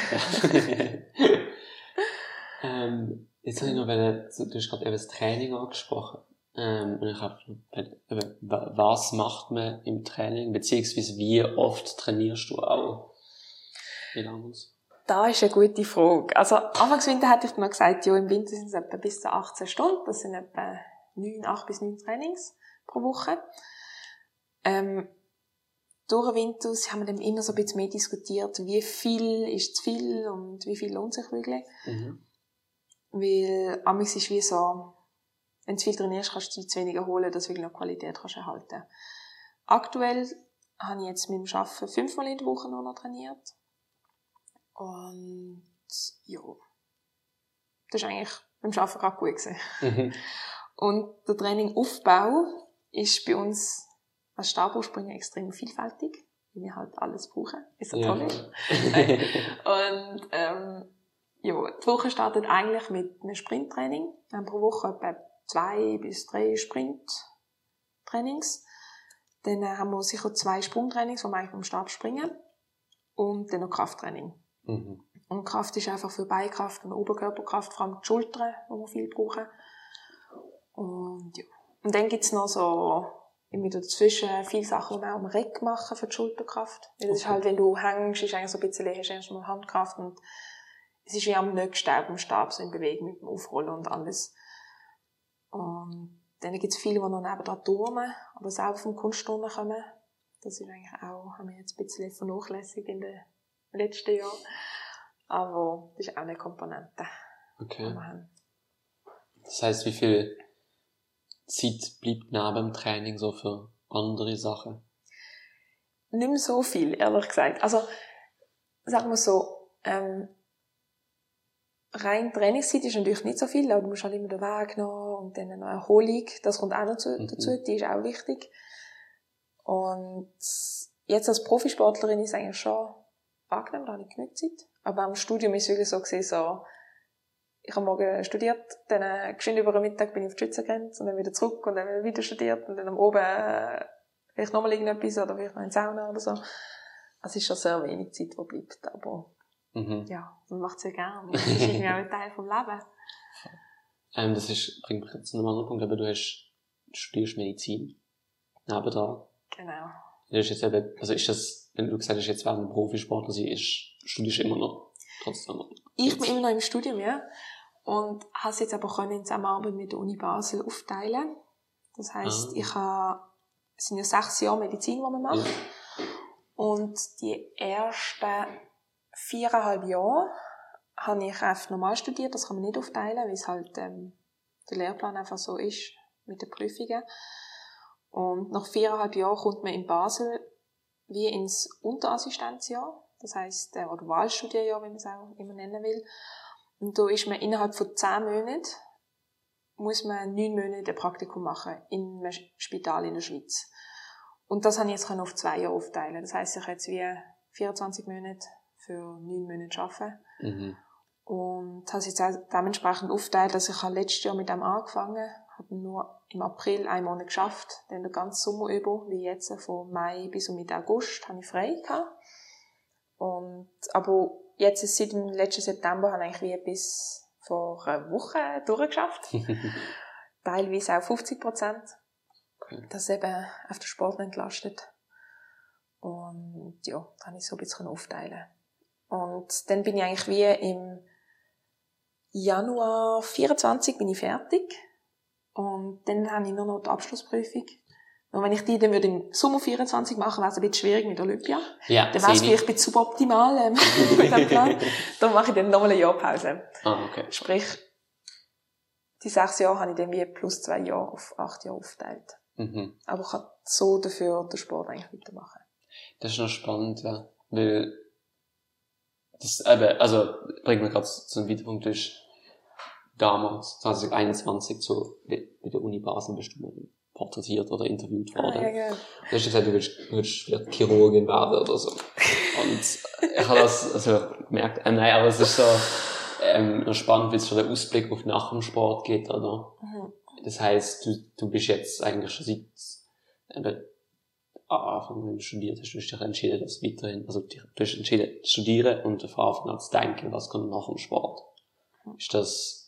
[LAUGHS] ähm, jetzt habe ich noch, wollen, du hast gerade eben das Training angesprochen. Ähm, und ich habe, was macht man im Training, beziehungsweise wie oft trainierst du auch? Wie lange? Da ist eine gute Frage. Also, Anfangs Winter hätte ich mal gesagt, ja, im Winter sind es etwa bis zu 18 Stunden. Das sind etwa 9, 8 bis 9 Trainings pro Woche. Ähm, durch den Winter haben wir dann immer so ein bisschen mehr diskutiert, wie viel ist zu viel und wie viel lohnt sich wirklich. Mhm. Weil amigs ist wie so, wenn du viel trainierst, kannst du zu weniger holen, dass du wirklich noch Qualität kannst erhalten Aktuell habe ich jetzt mit dem Arbeiten fünfmal in der Woche nur noch trainiert. Und ja, das ist eigentlich beim Arbeiten gerade gut gewesen. Mhm. Und der Trainingaufbau ist bei uns als Stabhochspringer extrem vielfältig, weil wir halt alles brauchen, ist ja toll. [LAUGHS] Und ähm, ja, die Woche startet eigentlich mit einem Sprinttraining. Wir haben pro Woche etwa zwei bis drei Sprinttrainings. Dann äh, haben wir sicher zwei Sprungtrainings, wo wir eigentlich am Stab springen. Und dann noch Krafttraining. Mhm. Und Kraft ist einfach für Beinkraft und Oberkörperkraft, vor allem die Schultern, wo wir viel brauchen. Und ja. Und dann gibt's noch so immer dazwischen viele Sachen, die wir auch am Reck machen für die Schulterkraft. Weil das ist halt, wenn du hängst, ist eigentlich so ein bisschen, hast du erstmal Handkraft und es ist wie am nächsten dem Stab so in Bewegung mit dem Aufrollen und alles. Und dann gibt's viele, die noch nebenan turnen oder selber vom Kunstturnen kommen. Das ist eigentlich auch, haben wir jetzt ein bisschen vernachlässigt in den letzten Jahren. Aber das ist auch eine Komponente, Okay. Das heißt, wie viel Zeit bleibt neben dem Training so für andere Sachen? Nicht mehr so viel, ehrlich gesagt. Also, sagen wir so, ähm, rein Trainingszeit ist natürlich nicht so viel, aber du musst halt immer den Weg noch und dann noch Erholung, das kommt auch noch zu, Mhm. dazu, die ist auch wichtig. Und jetzt als Profisportlerin ist es eigentlich schon angenehm, da habe ich genug Zeit. Aber am Studium ist es wirklich so gewesen, so, ich habe morgen studiert, dann äh, geschwind über den Mittag bin ich auf die Schützengrenze und dann wieder zurück und dann wieder studiert und dann am Oben äh, vielleicht nochmal irgendetwas oder vielleicht noch in Sauna oder so. Also es ist schon sehr wenig Zeit, die bleibt, aber Mhm. ja, man macht es ja gerne. Das ist irgendwie auch ein Teil vom Leben. [LAUGHS] Ähm, das ist, bringt mich jetzt zu einem anderen Punkt, aber du hast, studierst Medizin. Nebendran. Genau. Das ist jetzt eben, also ist das, wenn du gesagt hast, jetzt während ein Profisportler sie ist, studierst du immer noch trotzdem. Ich bin immer noch im Studium, ja. Und habe es jetzt aber können in Zusammenarbeit mit der Uni Basel aufteilen. Das heisst, Ah. ich habe, es sind ja sechs Jahre Medizin, die man macht. Ja. Und die ersten viereinhalb Jahre habe ich einfach normal studiert. Das kann man nicht aufteilen, weil es halt ähm, der Lehrplan einfach so ist mit den Prüfungen. Und nach viereinhalb Jahren kommt man in Basel wie ins Unterassistenzjahr. Das heisst, äh, oder Wahlstudienjahr, wie man es auch immer nennen will. Und da ist man innerhalb von zehn Monaten muss man neun Monate ein Praktikum machen in einem Spital in der Schweiz. Und das habe ich jetzt auf zwei Jahre aufteilen. Das heisst, ich kann jetzt wie 24 Monate für neun Monate arbeiten. Mhm. Und habe es jetzt auch dementsprechend aufteilt, dass ich habe letztes Jahr mit dem angefangen, habe nur im April einen Monat geschafft, dann den ganzen Sommer über, wie jetzt von Mai bis und mit August, habe ich frei gehabt. Und, aber jetzt seit dem letzten September habe ich eigentlich wie bis vor einer Woche durchgeschafft. [LAUGHS] Teilweise auch 50 Prozent. Das eben auf den Sport entlastet. Und ja, habe ich so ein bisschen aufteilen. Und dann bin ich eigentlich wie im Januar 24 bin ich fertig. Und dann habe ich nur noch die Abschlussprüfung. Und wenn ich die dann würde im Sommer 24 machen, wäre es ein bisschen schwierig mit Olympia. Ja, Dann wäre es vielleicht ein bisschen suboptimal ähm, [LAUGHS] mit dem Plan. Darum mache ich dann nochmal eine Jahrpause. Ah, okay. Sprich, die sechs Jahre habe ich dann wie plus zwei Jahre auf acht Jahre aufgeteilt. Mhm. Aber ich kann so dafür den Sport eigentlich weitermachen. Das ist noch spannend, ja. Weil, das eben, also, bringt mir gerade zu einem weiteren Punkt, du bist damals, 2021, so, bei der Uni Basel bist du porträtiert oder interviewt worden. Ah, ja, genau. Du hast gesagt, du willst, du willst vielleicht Chirurgin werden oder so. Und ich habe das also gemerkt, äh, nein, aber es ist so ähm, spannend, wie es schon der Ausblick auf nach dem Sport geht, oder? Mhm. Das heißt, du, du bist jetzt eigentlich schon seit eben, Anfang, wenn du studiert hast, du hast dich entschieden, dass weiterhin, also du hast entschieden, zu studieren und von Anfang an zu denken, was kommt nach dem Sport. Ist das,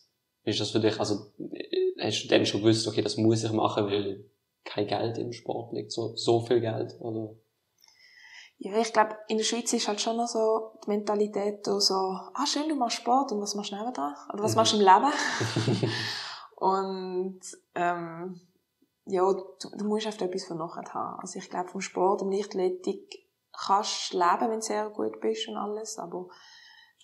ist das für dich, also, äh, hast du dann schon gewusst, okay, das muss ich machen, weil kein Geld im Sport liegt, so, so viel Geld, oder? Ja, ich glaube, in der Schweiz ist halt schon noch so die Mentalität so, ah, schön, du machst Sport und was machst du nebenan? Oder was Mhm. machst du im Leben? [LAUGHS] und, ähm, ja, du, du musst einfach etwas von nachher haben. Also ich glaube, vom Sport, im Leichtathletik kannst du leben, wenn du sehr gut bist und alles, aber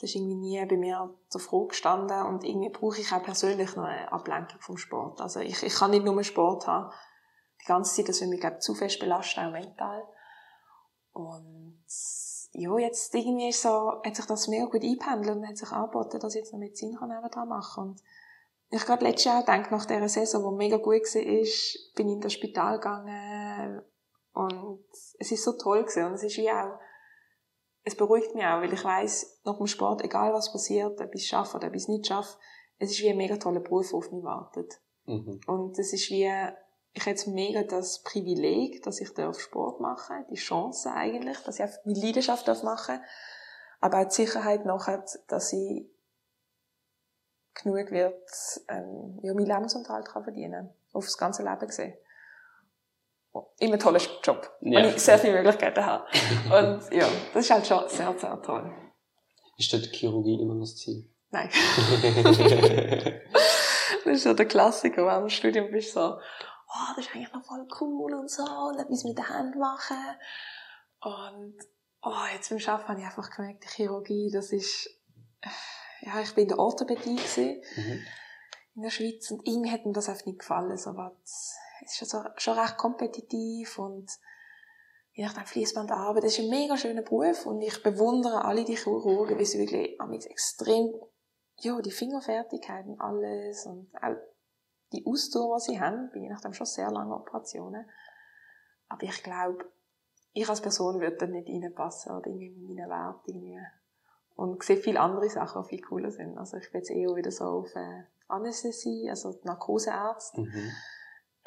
das ist irgendwie nie bei mir zur Frage gestanden und irgendwie brauche ich auch persönlich noch eine Ablenkung vom Sport. Also ich, ich kann nicht nur Sport haben, die ganze Zeit, das würde mich, glaube ich, zu fest belasten, auch mental. Und ja, jetzt irgendwie ist so, hat sich das mega gut eingependelt und hat sich angeboten, dass ich jetzt noch Medizin kann dran machen Und ich gerade letztes Jahr denke, nach dieser Saison, die mega gut war, bin ich in das Spital gegangen und es ist so toll gewesen. Und es ist wie auch, es beruhigt mich auch, weil ich weiß nach dem Sport, egal was passiert, ob ich es schaffe oder ob ich es nicht schaffe, es ist wie ein mega toller Beruf, der auf mich wartet. Mhm. Und es ist wie, ich habe jetzt mega das Privileg, dass ich darf Sport machen die Chance eigentlich, dass ich meine Leidenschaft darf machen aber auch die Sicherheit nachher, dass ich genug wird, ähm, ja, meinen Lebensunterhalt kann verdienen auf das ganze Leben gesehen. Immer ein toller Job, ja. und ich sehr viele Möglichkeiten habe. Und ja, das ist halt schon sehr, sehr toll. Ist dort Chirurgie immer noch das Ziel? Nein. [LAUGHS] das ist ja der Klassiker, wenn du im Studium bist, so, oh, das ist eigentlich noch voll cool und so, und etwas mit der Hand machen. Und, oh, jetzt beim Arbeiten habe ich einfach gemerkt, die Chirurgie, das ist, ja, ich bin in der Orthopädie gewesen, mhm. in der Schweiz, und irgendwie hat mir das einfach nicht gefallen, so was, es ist also schon recht kompetitiv und, je nachdem Fließbandarbeit, das ist ein mega schöner Beruf und ich bewundere alle die Chirurgen, wie sie wirklich extrem, ja, die Fingerfertigkeit und alles und auch die Ausdauer, die sie haben, bin ich nach dem schon sehr lange Operationen. Aber ich glaube, ich als Person würde da nicht reinpassen oder irgendwie mit meinen Werten irgendwie. Und sehe viele andere Sachen, die viel cooler sind. Also ich bin jetzt eher wieder so auf äh, Anästhesie, also Narkoseärzte. Mhm.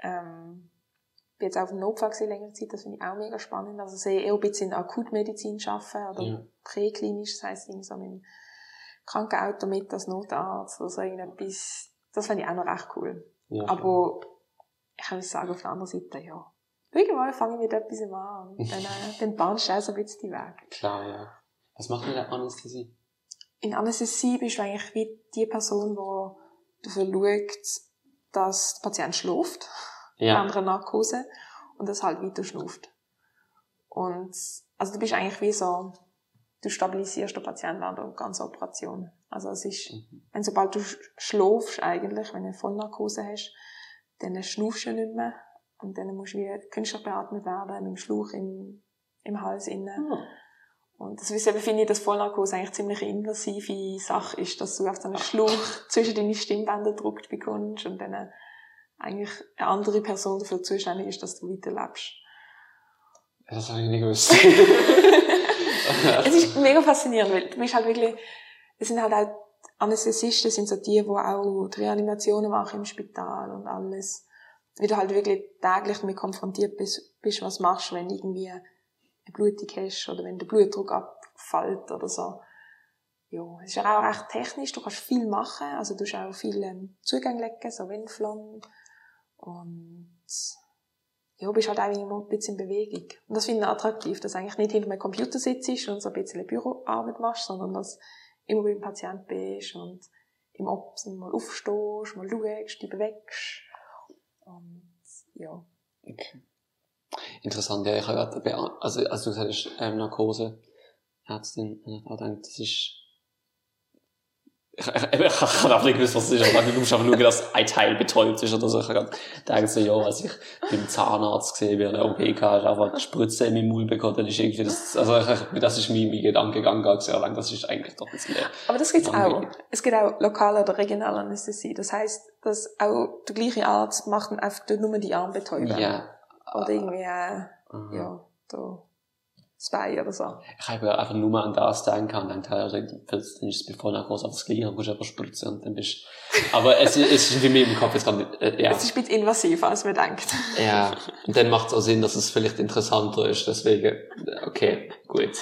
Ähm, bin jetzt auch im Notfall gesehen, längere Zeit, das finde ich auch mega spannend. Also sehe eher ein bisschen in Akutmedizin arbeiten oder ja. präklinisch, das heisst irgendwie so mit dem Krankenauto mit als Notarzt oder so irgendetwas. Das finde ich auch noch recht cool. Ja, Aber ich kann sagen, auf der anderen Seite, ja. Irgendwann fange ich mit etwas an und dann, äh, [LAUGHS] dann bahnst du auch so ein bisschen die Weg. Klar, ja. Was macht man in der Anästhesie? In Anästhesie bist du eigentlich wie die Person, die dafür schaut, dass der Patient schläft, ja. einer Narkose, und das halt weiter schnuft. Und, also du bist eigentlich wie so, du stabilisierst den Patienten während der ganzen Operation. Also es ist, mhm. wenn sobald du schläfst eigentlich, wenn du eine Vollnarkose hast, dann schnufst du nicht mehr und dann musst du wie künstlich beatmet werden, mit dem Schlauch im, im Hals innen. Mhm. Und deswegen finde ich, dass Vollnarkose eigentlich ziemlich eine invasive Sache ist, dass du auf so einen Schlauch [LAUGHS] zwischen deine Stimmbänder gedrückt bekommst und dann eigentlich eine andere Person dafür zuständig ist, dass du weiterlebst. Das habe ich nicht gewusst. [LAUGHS] es ist mega faszinierend, weil du bist halt wirklich, es sind halt auch Anästhesisten sind so die, die auch die Reanimationen machen im Spital und alles. Wie du halt wirklich täglich damit konfrontiert bist, bist was machst, wenn irgendwie eine Blutung hast oder wenn der Blutdruck abfällt oder so. Ja, es ist ja auch recht technisch, du kannst viel machen, also du hast auch viel ähm, Zugänge legen, so Windflon und ja, bist halt auch immer ein bisschen in Bewegung. Und das finde ich attraktiv, dass du eigentlich nicht hinter einem Computer sitzt und so ein bisschen Büroarbeit machst, sondern dass immer beim Patient bist und im Opsen mal aufstehst, mal schaust, dich bewegst. Und, ja. Okay. Interessant, ja, ich habe also, also du sagst, ähm, Narkose, Ärztin, ich habe gedacht, das ist, ich, ich, ich, ich habe nicht gewusst, was es ist, aber du musst einfach schauen, dass ein Teil betäubt ist oder so. Ich habe gedacht, so, ja, als ich beim Zahnarzt gesehen bin, der OP hatte, einfach die Spritze in meinen Mund bekommen, dann ist irgendwie das, also ich, das ist mein, mein Gedanke gegangen, sehr lang, das ist eigentlich doch ein bisschen Aber das gibt's auch. Es gibt auch lokale oder regionale Anästhesie. Das heisst, dass auch der gleiche Arzt macht einfach nur die Armbetäubung. Ja. Oder irgendwie, äh, ja, da zwei oder so. Ich habe einfach nur an das denken und dann, also, dann ist es bevor nach groß auf das Gleiche, dann musst du einfach spritzen und dann bist aber es, es ist wie mir im Kopf jetzt gerade, äh, ja. Es ist ein bisschen invasiver, als man denkt. Ja. Und dann macht es auch Sinn, dass es vielleicht interessanter ist, deswegen, okay, gut.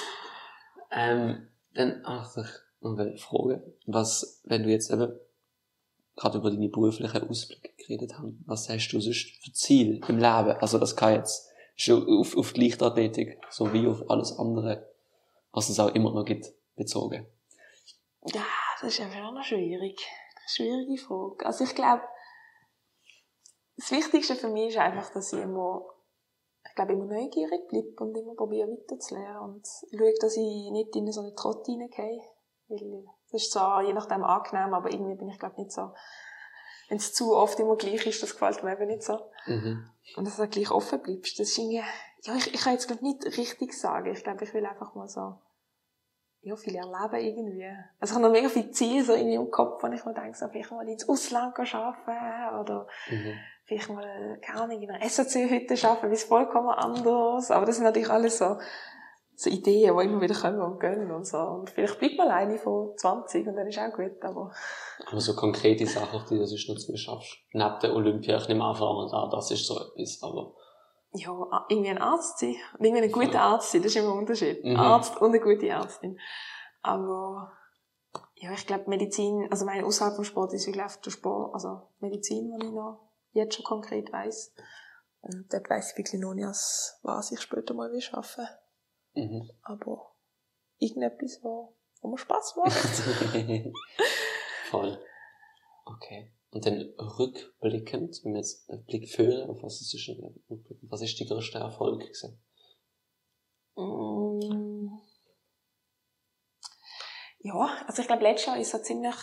Ähm, dann, ach, noch eine Frage. Was, wenn du jetzt eben gerade über deine beruflichen Ausblicke geredet haben, was hast du sonst für Ziel im Leben? Also das kann jetzt schon auf, auf die Leichtathletik sowie auf alles andere, was es auch immer noch gibt, bezogen? Ja, das ist einfach noch schwierig. Schwierige Frage. Also ich glaube, das Wichtigste für mich ist einfach, dass ich immer, ich glaube, immer neugierig bleibe und immer probiere weiterzulernen und schaue, dass ich nicht in so eine Trott reingehe. Weil das ist zwar je nachdem angenehm, aber irgendwie bin ich, glaube nicht so, wenn es zu oft immer gleich ist, das gefällt mir eben nicht so. Mhm. Und dass du gleich offen bleibst, das ist irgendwie, ja, ich, ich kann jetzt glaube nicht richtig sagen. Ich glaube, ich will einfach mal so, ja, viel erleben irgendwie. Also ich habe noch mega viele Ziele so irgendwie im Kopf, wenn ich mir denke, so, vielleicht mal ins Ausland arbeiten oder Mhm. vielleicht mal, keine Ahnung, in einer SAC-Hütte arbeiten, wie es vollkommen anders. Aber das sind natürlich alles so, so Ideen, die immer wieder kommen und gehen und so. Und vielleicht bleibt mal eine von 20 und dann ist auch gut, aber Aber so konkrete Sachen, die du sonst noch zu schaffst. Neben der Olympia, ich nehme einfach mal da, das ist so etwas, aber. ja, irgendwie ein Arzt sein. Und irgendwie ein guter Arzt sein, das ist immer ein Unterschied. Mhm. Arzt und eine gute Ärztin. Aber, ja, ich glaube, Medizin, also meine außerhalb vom Sport ist wirklich der Sport, also Medizin, was ich noch jetzt schon konkret weiss. Und dort weiss ich wirklich noch nicht, was ich später mal will schaffen. Mhm. Aber irgendetwas, wo, wo mir Spass macht. [LAUGHS] Voll. Okay. Und dann rückblickend, wenn wir jetzt einen Blick führen, auf was ist, rückblickend, was ist die größte Erfolg gewesen? Mm. Ja, also ich glaube, letztes Jahr ist so ziemlich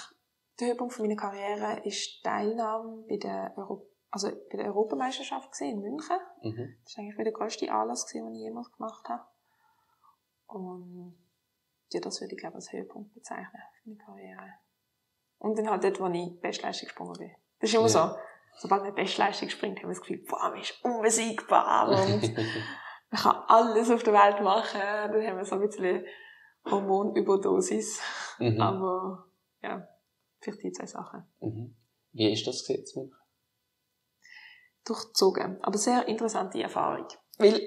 der Höhepunkt von meiner Karriere ist die Teilnahme bei der, Euro also bei der Europameisterschaft in München. Mhm. Das war eigentlich wieder der grösste Anlass, den ich jemals gemacht habe. Und ja, das würde ich glaube als Höhepunkt bezeichnen für meine Karriere. Und dann halt dort, wo ich Bestleistung gesprungen bin. Das ist immer Ja. so, sobald man Bestleistung springt, haben wir das Gefühl, boah, man ist unbesiegbar und [LAUGHS] man kann alles auf der Welt machen. Dann haben wir so ein bisschen Hormonüberdosis. mhm. Aber ja, vielleicht die zwei Sachen. Mhm. Wie ist das? München? Durchzogen. Aber sehr interessante Erfahrung. Weil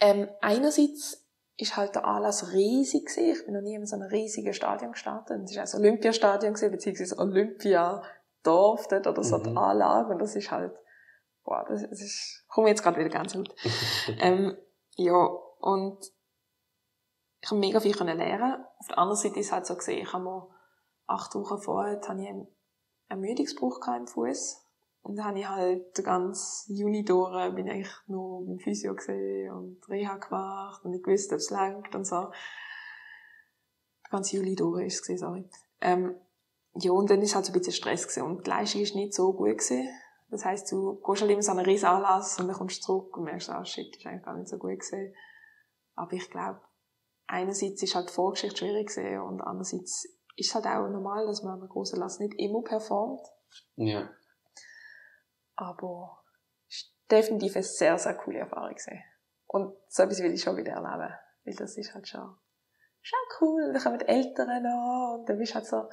ähm, einerseits ist halt der Anlass riesig gewesen. Ich bin noch nie in so einem riesigen Stadion gestartet. Es war das Olympiastadion gewesen, beziehungsweise Olympiadorf dort oder so Mhm. die Anlage. Und das ist halt, boah, das, das ist, komme jetzt gerade wieder ganz gut. [LAUGHS] ähm, ja, und ich habe mega viel können lernen. Auf der anderen Seite ist es halt so gesehen, ich habe mir acht Wochen vorher hatte ich einen Ermüdungsbruch im Fuß und dann habe ich halt den ganzen Juni durch, bin ich eigentlich nur beim Physio gesehen und Reha gemacht und ich wusste, ob es langt und so. Den ganzen Juli durch ist es sorry. Ähm, ja, und dann ist halt so ein bisschen Stress gewesen und die Leistung ist nicht so gut gewesen. Das heisst, du gehst halt immer so einen riesen Anlass und dann kommst du zurück und merkst, ah, shit, ist eigentlich gar nicht so gut gewesen. Aber ich glaube, einerseits ist halt die Vorgeschichte schwierig gewesen und andererseits ist es halt auch normal, dass man an einem großen Lass nicht immer performt. ja. Aber es ist definitiv eine sehr, sehr coole Erfahrung gewesen. Und so etwas will ich schon wieder erleben. Weil das ist halt schon, schon cool. Dann kommen die Eltern an und dann bist du halt so,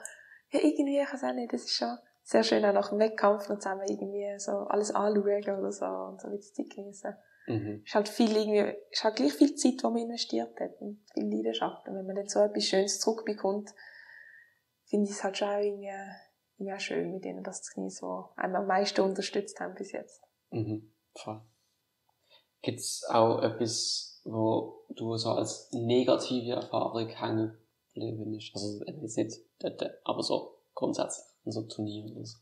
ja, irgendwie, ich weiß auch nicht, das ist schon sehr schön, auch nach dem Wettkampf noch zusammen irgendwie so alles anschauen oder so und so bisschen Zeit geniessen. Mhm. ist halt viel irgendwie, ist halt gleich viel Zeit, die man investiert hat und viel Leidenschaft. Und wenn man dann so etwas Schönes zurückbekommt, finde ich es halt schon irgendwie, auch schön, mit denen das genießen, die einem am meisten unterstützt haben bis jetzt. Mhm. Voll. Gibt's auch etwas, wo du so als negative Erfahrung hängen geblieben bist? Also, jetzt nicht aber so grundsätzlich an so Turnieren oder so.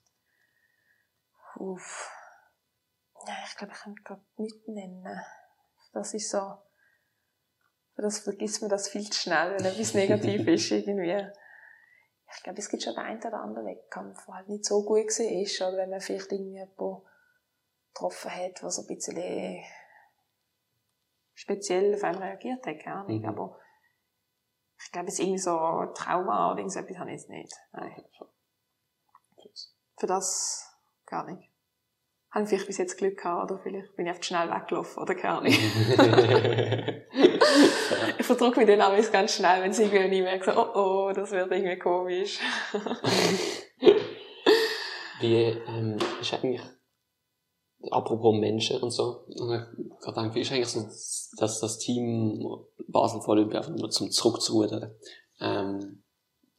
Uff. Ja, ich glaube, ich kann gerade nichts nennen. Das ist so, das vergisst man das viel zu schnell, wenn etwas negativ [LAUGHS] ist, irgendwie. Ich glaube, es gibt schon den einen oder anderen Wettkampf, der halt nicht so gut war, oder wenn man vielleicht irgendwie jemanden getroffen hat, der so ein bisschen speziell auf einen reagiert hat, keine Ahnung, Mhm. aber ich glaube, es ist irgendwie so ein Trauma oder irgendetwas habe ich jetzt nicht. Nein. Für das gar nicht. Habe ich vielleicht bis jetzt Glück gehabt, oder vielleicht bin ich einfach schnell weggelaufen, oder keine Ahnung. [LAUGHS] ich verdrücke mich dann auch ganz schnell, wenn sie irgendwie nicht so, oh oh, das wird irgendwie komisch. [LAUGHS] Wie ähm, ist eigentlich, apropos Menschen und so, und ich gerade denke, wie ist eigentlich so, dass das Team Basel vor Olympia einfach nur zum Zurückzurudern, ähm,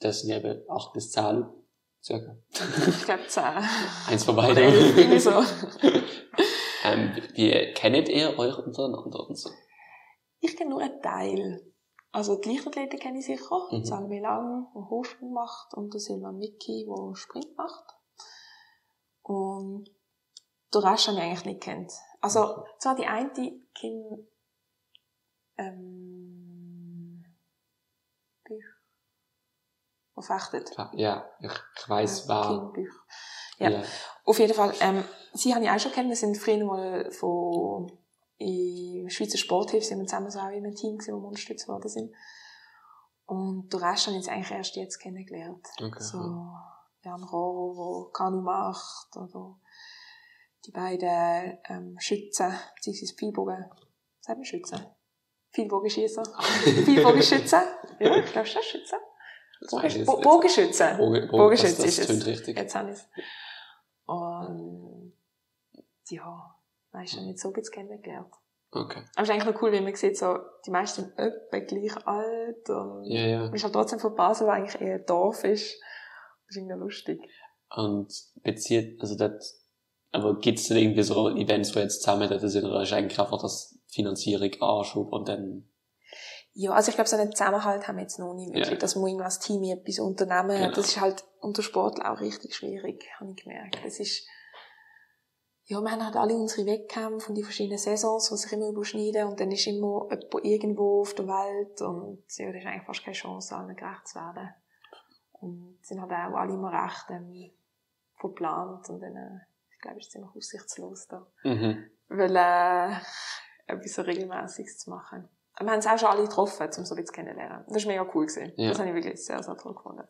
das sind eben acht bis zehn circa. ich glaube, zehn. [LAUGHS] Eins von Oder irgendwie so. [LAUGHS] ähm, wie kennt ihr euch untereinander und so? Ich kenne nur einen Teil. Also die Leichtathleten kenne ich sicher. Mhm. Salome Lang, der Hochsprung macht, und der Silvan Micki, der Sprint macht. Und den Rest habe ich eigentlich nicht kennt. Also, zwar die eine Kim, ähm, die fechtet. Ja, ich, ich weiss, wer. Kim Büch. Ja. Auf jeden Fall, ähm, sie habe ich auch schon kennen, wir sind früher mal von, im Schweizer Sporthilfe sind wir zusammen so auch in einem Team gewesen, wo wir unterstützt worden sind. Und den Rest habe ich jetzt eigentlich erst jetzt kennengelernt. Okay. So, Jan Rohrer, der Kanu macht, oder die beiden, ähm, Schützen, beziehungsweise Pfeilbogen, sagt man Schützen? Pfeilbogenschießer? [LAUGHS] Pfeilbogenschützen? Ja, ich glaube schon Schützen. Das weiss ich jetzt Bogen- nicht. Bogenschützen. Bogen, Bogen, Bogenschütze das, das ist es. richtig. Jetzt habe ich es. Und, ja, weißt du, nicht so bisschen kennengelernt. Okay. Aber es ist eigentlich noch cool, wie man sieht, so, die meisten sind etwa gleich alt und Ja, ja. man ist halt trotzdem von Basel, weil eigentlich eher ein Dorf ist. Das ist irgendwie lustig. Und bezieht, also das, aber gibt's denn irgendwie so Events, wo jetzt zusammen das sind, oder ist eigentlich einfach das Finanzierung Anschub und dann, Ja, also ich glaube, so einen Zusammenhalt haben wir jetzt noch nicht wirklich, Ja. dass man irgendwie als Team etwas unternehmen. Genau. Das ist halt unter Sportler auch richtig schwierig, habe ich gemerkt. Das ist, ja, wir haben halt alle unsere Wettkämpfe und die verschiedenen Saisons, die sich immer überschneiden und dann ist immer jemand irgendwo auf der Welt und ja, da ist eigentlich fast keine Chance, allen gerecht zu werden. Und sind halt auch alle immer recht ähm, verplant und dann, äh, ich glaube, ist es ziemlich aussichtslos da mhm. weil äh, etwas so Regelmäßiges zu machen. Wir haben es auch schon alle getroffen, um so ein bisschen kennenzulernen. Das war mega cool. Gewesen. Ja. Das habe ich wirklich sehr, sehr toll gefunden.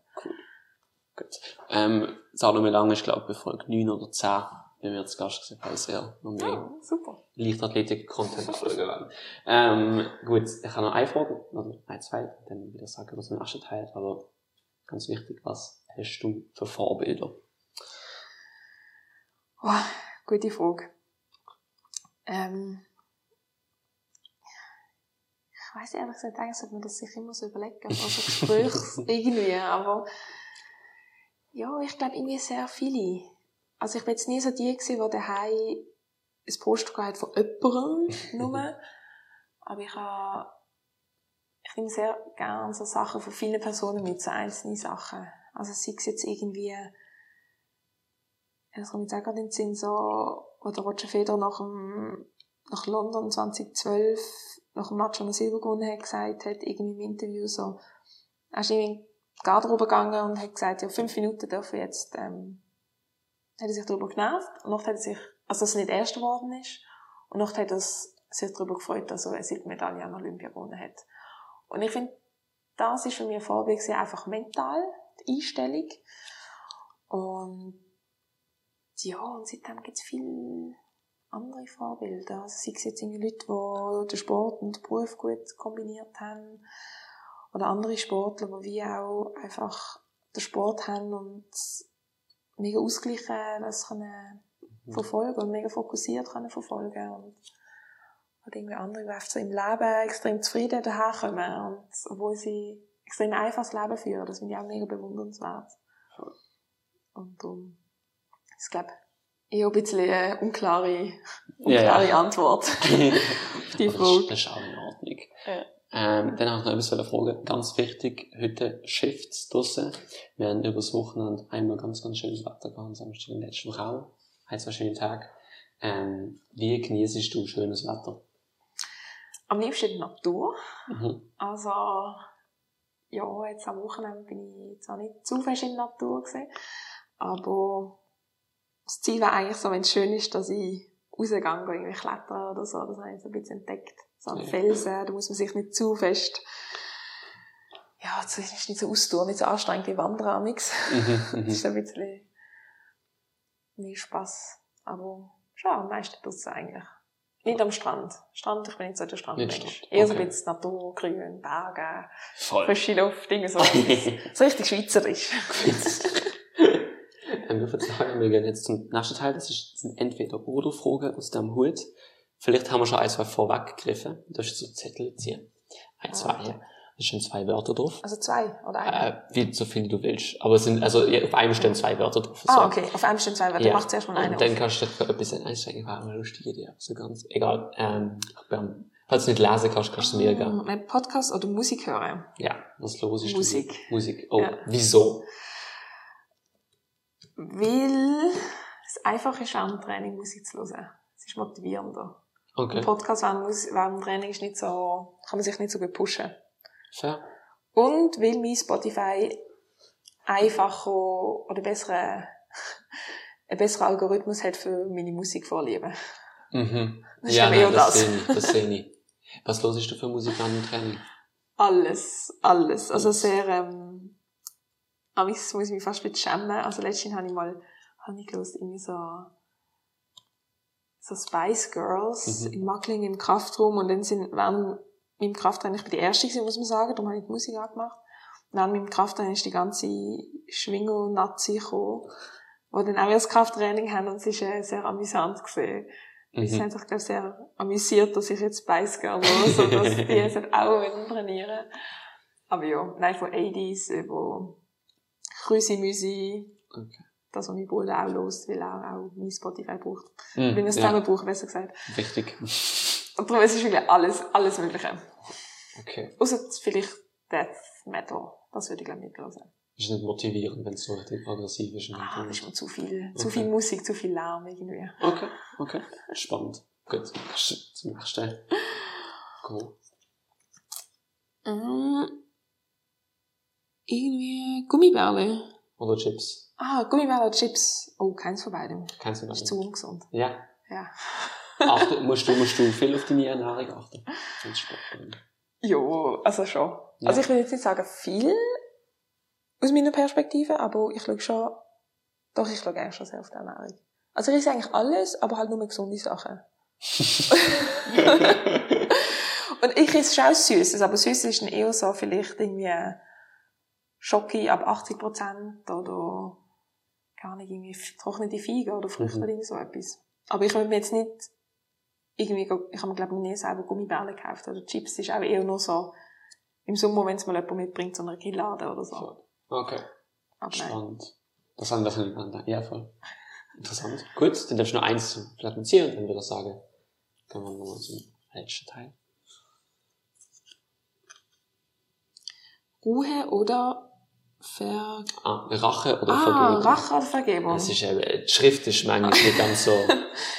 Gut. Ähm, Salome Lang ist, glaube ich, bei Folge 9 oder 10 bei mir zu Gast gewesen, falls ihr noch mehr Ja, super. Leichtathletik-Content folgen wollt. Ähm, gut, ich habe noch eine Frage, oder ein, zwei, dann wieder sagen, was im ersten Teil, aber ganz wichtig, was hast du für Vorbilder? Oh, gute Frage. Ähm, ich weiss ehrlich gesagt, eigentlich sollte man das sich immer so überlegen, [LAUGHS] also Gesprächs irgendwie, aber ja, ich glaube irgendwie sehr viele. Also ich bin jetzt nie so die gewesen, die daheim ein Poster gehabt von jemandem nur, [LAUGHS] aber ich habe ich nehme sehr gerne so Sachen von vielen Personen mit, so einzelne Sachen. Also sei es jetzt irgendwie das kommt jetzt auch gerade in den Sinn, so, wo der Roger Federer nach, dem, nach London 2012, nach dem Match, wo er Silber gewonnen hat, gesagt hat, irgendwie im Interview so, er ist irgendwie in die Garderobe gegangen und hat gesagt, ja, fünf Minuten dürfen jetzt, ähm, hat er sich darüber genervt und noch hat er sich, also dass er nicht Erster geworden ist und noch hat er sich darüber gefreut, dass er eine Silbermedaille an Olympia gewonnen hat. Und ich finde, das ist für mich ein Vorbild einfach mental, die Einstellung. Und ja, und seitdem gibt es viele andere Vorbilder. Also sei es jetzt irgendwie Leute, die den Sport und den Beruf gut kombiniert haben. Oder andere Sportler, die wie auch einfach den Sport haben und mega ausgleichen das können verfolgen und mega fokussiert können verfolgen. Und halt irgendwie andere, die einfach so im Leben extrem zufrieden daherkommen und obwohl sie extrem einfaches Leben führen. Das finde ich auch mega bewundernswert. Und darum ich glaube, eher ein bisschen eine unklare, unklare Ja, ja. Antwort [LAUGHS] auf die das, Frage. ist- das ist auch in Ordnung. Ja. Ähm, dann habe ich noch etwas eine Frage. Ganz wichtig, heute Shifts draussen. Wir haben übers Wochenende einmal ganz, ganz schönes Wetter gehabt, am Samstag in letzten Raum. Ein, zwei schöne Tage. Ähm, wie genießt du schönes Wetter? Am liebsten die Natur. Mhm. Also, ja, jetzt am Wochenende bin ich zwar nicht zu fest in der Natur gewesen, aber das Ziel wäre eigentlich so, wenn es schön ist, dass ich rausgehe, gehe, irgendwie klettern oder so. Das habe ich so ein bisschen entdeckt. So an Ja. Felsen, da muss man sich nicht zu fest, ja, es ist nicht so austouren, nicht so anstrengend wie Wandern amix. Mhm, [LAUGHS] Das mhm. ist ein bisschen mehr Spass. Aber schon am meisten draussen eigentlich. Nicht am Strand. Strand, ich bin nicht so der Strandmensch. Strand, Eher so ein bisschen Natur, Grün, Berge, Voll. frische Luft, Dinge so. [LAUGHS] so richtig schweizerisch. Ähm, wir verzeihen, wir gehen jetzt zum nächsten Teil. Das ist- das sind entweder oder Fragen aus dem Hut. Vielleicht haben wir schon ein, zwei vorweggegriffen. Da ist so Zettel ziehen. Ein, zwei. Ah, okay. Da stehen zwei Wörter drauf. Also zwei oder eine? Äh, wie so viele du willst. Aber es sind, also, ja, auf einem stehen zwei Wörter drauf. So. ah, okay. Auf einem stehen zwei, weil Ja. du machst zuerst mal eine Und dann auf. kannst du dich für etwas einsteigen. War eine lustige Idee. So ganz, egal. Ähm, ich falls du nicht lesen kannst, kannst du es mir geben. Mein Podcast oder Musik hören. Ja, was los ist. Musik. Musik. Oh, Ja. wieso? Weil es einfach ist, während dem Training Musik zu hören. Es ist motivierender. Okay. Ein Podcast während, dem Training ist nicht so, kann man sich nicht so gut pushen. Fair. Und weil mein Spotify einfacher oder besseren, [LAUGHS] einen besseren Algorithmus hat für meine Musikvorlieben. Mhm. [LAUGHS] Das ist Ja, nein, das das. sehe ich. Das sehe ich. Was hörst du für Musik an im Training? Alles, alles. Also sehr, ähm, amigs muss ich mich fast ein bisschen schämen. Also letztens habe ich mal, habe ich gelesen, irgendwie so, so Spice Girls Mhm. in Mackling im Kraftraum und dann sind, während meinem Krafttraining, ich bin die Erste gewesen, muss man sagen, darum habe ich die Musik angemacht. Und während meinem Krafttraining ist die ganze Schwingel-Nazi gekommen, die dann auch das Krafttraining haben und es ist äh, sehr amüsant gesehen. Sie Mhm. haben sich, glaube ich, sehr amüsiert, dass ich jetzt Spice Girl los und dass die jetzt auch trainieren Aber ja, nein, von 80s über Krüsi-Müsi. Okay. Das, was mein Bruder auch los, weil er auch mein Spotify braucht. Mhm. Wenn wir es ja, zusammen brauchen, besser gesagt. wichtig. Und darum ist es wirklich alles, alles Mögliche. Okay. Außer vielleicht Death Metal. Das würde ich, glaube ich, nicht hören. Ist nicht motivierend, wenn es so richtig aggressiv ist. Ah, das ist mir zu viel. Zu Okay. viel Musik, zu viel Lärm irgendwie. Okay, okay. Spannend. Gut, zum nächsten. Cool. Mm. Irgendwie Gummibärle. Oder Chips. Ah, Gummibärle oder Chips. Oh, keins von beidem. Kennst du Das ist zu ungesund. Ja. Ja. Achte, [LAUGHS] musst, du, musst du viel auf deine Ernährung achten? Jo, also schon. Ja. Also ich will jetzt nicht sagen viel aus meiner Perspektive, aber ich schaue schon, doch, ich schaue eigentlich schon sehr auf die Ernährung. Also ich esse eigentlich alles, aber halt nur gesunde Sachen. [LAUGHS] [LAUGHS] Und ich esse schon Süßes, aber Süßes ist dann eher so vielleicht irgendwie Schoki ab 80% oder gar nicht irgendwie trocknete Feigen oder Früchte Mhm. oder so etwas. Aber ich will mir jetzt nicht irgendwie, ich habe mir glaube ich nie selber Gummibärle gekauft oder Chips, das ist auch eher nur so im Sommer, wenn es mal jemand mitbringt, so eine Grillade oder so. Okay, Aber nein. spannend. Das haben wir von anderen. Ja, voll. Interessant. Gut, dann darfst du noch eins vielleicht notieren und dann würde ich sagen, kommen wir nochmal zum letzten Teil. Ruhe oder Ver... Ah, Rache oder Ah, Vergebung. Rache oder Vergebung. Das ist, äh, die Schrift ist manchmal nicht ganz so.